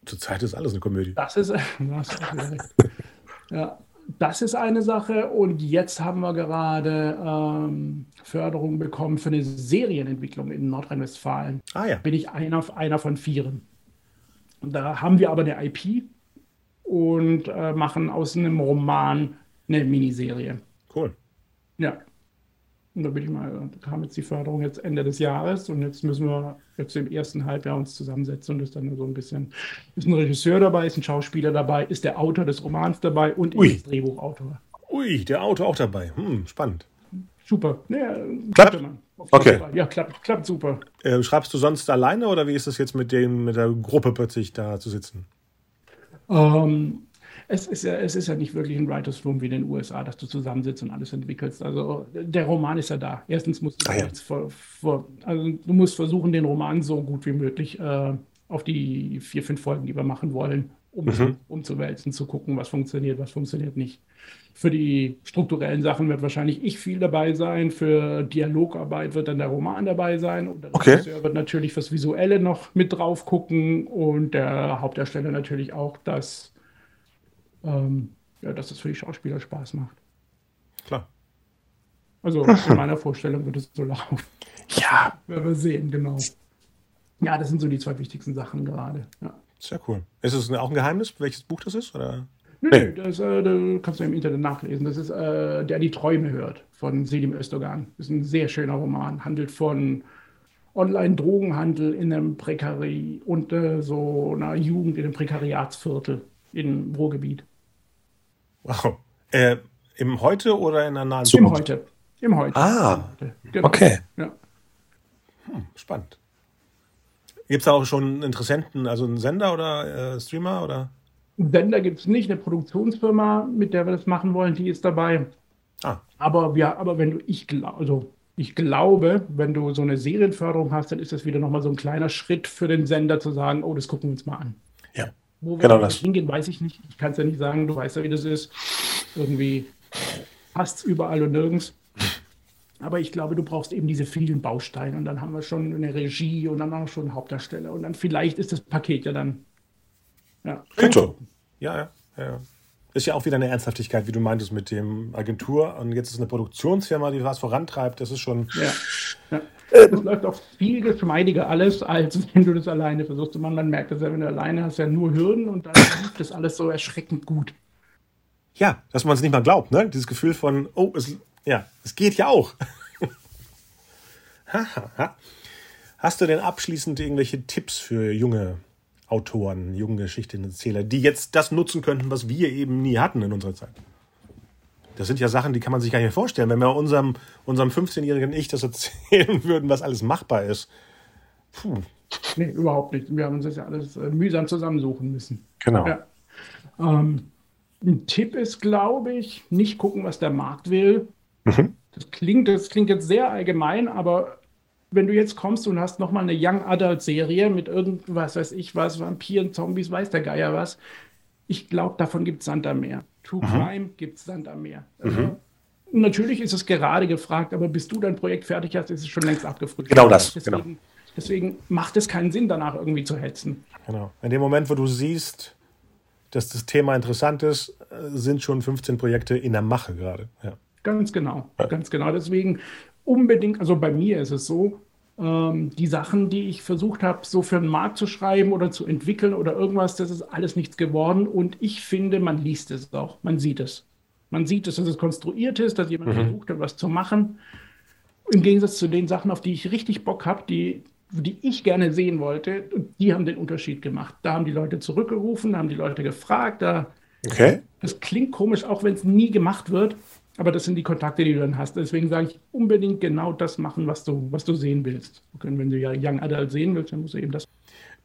zurzeit ist alles eine Komödie. Das ist, wieder recht. ja, das ist eine Sache. Und jetzt haben wir gerade ähm, Förderung bekommen für eine Serienentwicklung in Nordrhein-Westfalen. Ah ja, Bin ich einer, einer von vieren. Und da haben wir aber eine IP und äh, machen aus einem Roman eine Miniserie. cool. Ja. Und da bin ich mal, da kam jetzt die Förderung jetzt Ende des Jahres und jetzt müssen wir jetzt im ersten Halbjahr uns zusammensetzen und das dann so ein bisschen, ist ein Regisseur dabei, ist ein Schauspieler dabei, ist der Autor des Romans dabei und Ui. ist Drehbuchautor. Ui, der Auto auch dabei. Hm, spannend. Super. Ja, Klappt? Okay. Fall. Ja, klappt, klappt super. Äh, schreibst du sonst alleine oder wie ist es jetzt mit, dem, mit der Gruppe plötzlich da zu sitzen? Ähm, es, ist ja, es ist ja nicht wirklich ein Writers Room wie in den USA, dass du zusammensitzt und alles entwickelst. Also der Roman ist ja da. Erstens musst du, Ah, ja. vor, vor, also du musst versuchen, den Roman so gut wie möglich äh, auf die vier, fünf Folgen, die wir machen wollen, um, Mhm. umzuwälzen, zu gucken, was funktioniert, was funktioniert nicht. Für die strukturellen Sachen wird wahrscheinlich ich viel dabei sein. Für Dialogarbeit wird dann der Roman dabei sein. Und der Okay. Regisseur wird natürlich fürs Visuelle noch mit drauf gucken. Und der Hauptdarsteller natürlich auch, dass, ähm, ja, dass das für die Schauspieler Spaß macht. Klar. Also in meiner Vorstellung wird es so laufen. Ja, Werden wir sehen, genau. Ja, das sind so die zwei wichtigsten Sachen gerade. Ja. Sehr cool. Ist es auch ein Geheimnis, welches Buch das ist? Oder? Nö, nö, das äh, da kannst du im Internet nachlesen. Das ist äh, Der die Träume hört von Selim Özdogan. Das ist ein sehr schöner Roman. Handelt von Online-Drogenhandel in einem Prekari und äh, so einer Jugend in einem Prekariatsviertel im Ruhrgebiet. Wow. Äh, Im Heute oder in der nahen Im Zukunft? Heute. Im Heute. Ah, Genau. okay. Ja. Spannend. Gibt es da auch schon einen Interessenten, also einen Sender oder äh, Streamer? Oder? Sender gibt es nicht. Eine Produktionsfirma, mit der wir das machen wollen, die ist dabei. Ah, Aber wir, aber wenn du, ich glaube, also ich glaube, wenn du so eine Serienförderung hast, dann ist das wieder nochmal so ein kleiner Schritt für den Sender zu sagen, oh, das gucken wir uns mal an. Wo wir Genau das. hingehen, weiß ich nicht. Ich kann es ja nicht sagen, du weißt ja, wie das ist. Irgendwie passt es überall und nirgends. Aber ich glaube, du brauchst eben diese vielen Bausteine und dann haben wir schon eine Regie und dann auch schon einen Hauptdarsteller und dann vielleicht ist das Paket ja dann. Ja. Klingt so. ja, ja, ja. Ist ja auch wieder eine Ernsthaftigkeit, wie du meintest, mit dem Agentur. Und jetzt ist eine Produktionsfirma, die was vorantreibt. Das ist schon. Ja. ja. Das läuft auch viel geschmeidiger alles, als wenn du das alleine versuchst. Und man, merkt das ja, wenn du alleine hast, ja nur Hürden und dann lief das alles so erschreckend gut. Ja, dass man es nicht mal glaubt, ne? Dieses Gefühl von, oh, es, ja, es geht ja auch. Ha, ha, ha. Hast du denn abschließend irgendwelche Tipps für junge Autoren, junge Geschichtenerzähler, die jetzt das nutzen könnten, was wir eben nie hatten in unserer Zeit? Das sind ja Sachen, die kann man sich gar nicht mehr vorstellen. Wenn wir unserem, unserem 15-jährigen Ich das erzählen würden, was alles machbar ist, Puh. Nee, überhaupt nicht. Wir haben uns das ja alles äh, mühsam zusammensuchen müssen. Genau. Ja. Ähm, ein Tipp ist, glaube ich, nicht gucken, was der Markt will. Mhm. Das klingt, das klingt jetzt sehr allgemein, aber wenn du jetzt kommst und hast nochmal eine Young Adult Serie mit irgendwas, weiß ich was, Vampiren, Zombies, weiß der Geier was, ich glaube, davon gibt es Sand am Meer. True Crime gibt es Sand am Meer. Also, Natürlich ist es gerade gefragt, aber bis du dein Projekt fertig hast, ist es schon längst abgefrüht. Genau das, Deswegen, genau. deswegen macht es keinen Sinn, danach irgendwie zu hetzen. Genau. In dem Moment, wo du siehst, dass das Thema interessant ist, äh, sind schon 15 Projekte in der Mache gerade. Ja. Ganz genau, ganz genau. Deswegen unbedingt, also bei mir ist es so, ähm, die Sachen, die ich versucht habe, so für den Markt zu schreiben oder zu entwickeln oder irgendwas, das ist alles nichts geworden. Und ich finde, man liest es auch, man sieht es. Man sieht es, dass es konstruiert ist, dass jemand versucht hat, was zu machen. Im Gegensatz zu den Sachen, auf die ich richtig Bock habe, die, die ich gerne sehen wollte, die haben den Unterschied gemacht. Da haben die Leute zurückgerufen, da haben die Leute gefragt, da Okay. das klingt komisch, auch wenn es nie gemacht wird, aber das sind die Kontakte, die du dann hast. Deswegen sage ich unbedingt genau das machen, was du, was du sehen willst. Und wenn du ja Young Adult sehen willst, dann musst du eben das.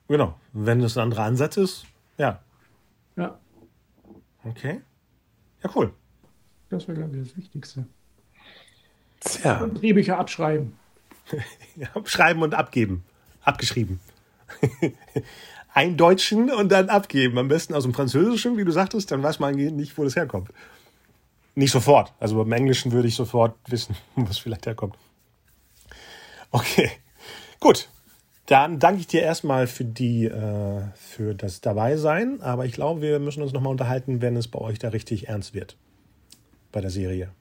Genau. Wenn das ein anderer Ansatz ist, ja. Ja, Okay. Ja, cool. das wäre, glaube ich, das Wichtigste. Tja. Und Drehbücher abschreiben. Schreiben und abgeben. Abgeschrieben. Eindeutschen und dann abgeben. Am besten aus dem Französischen, wie du sagtest, dann weiß man nicht, wo das herkommt. Nicht sofort. Also beim Englischen würde ich sofort wissen, wo es vielleicht herkommt. Okay, gut. Dann danke ich dir erstmal für die, äh, für das Dabeisein. Aber ich glaube, wir müssen uns nochmal unterhalten, wenn es bei euch da richtig ernst wird. Bei der Serie.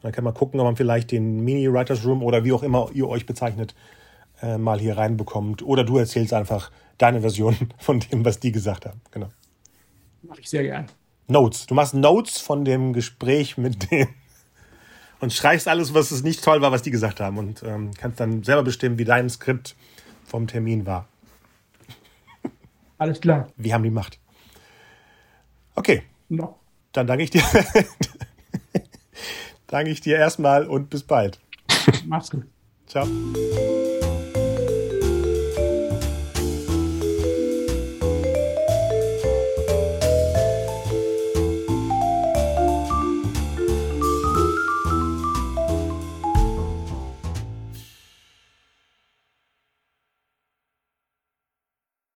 Dann kann man gucken, ob man vielleicht den Mini-Writers Room oder wie auch immer ihr euch bezeichnet, äh, mal hier reinbekommt. Oder du erzählst einfach deine Version von dem, was die gesagt haben. Genau. Mache ich sehr gern. Notes. Du machst Notes von dem Gespräch mit denen und streichst alles, was es nicht toll war, was die gesagt haben. Und ähm, kannst dann selber bestimmen, wie dein Skript vom Termin war. Alles klar. Wir haben die Macht. Okay, Noch. dann danke ich dir. danke ich dir erstmal und bis bald. Mach's gut. Ciao.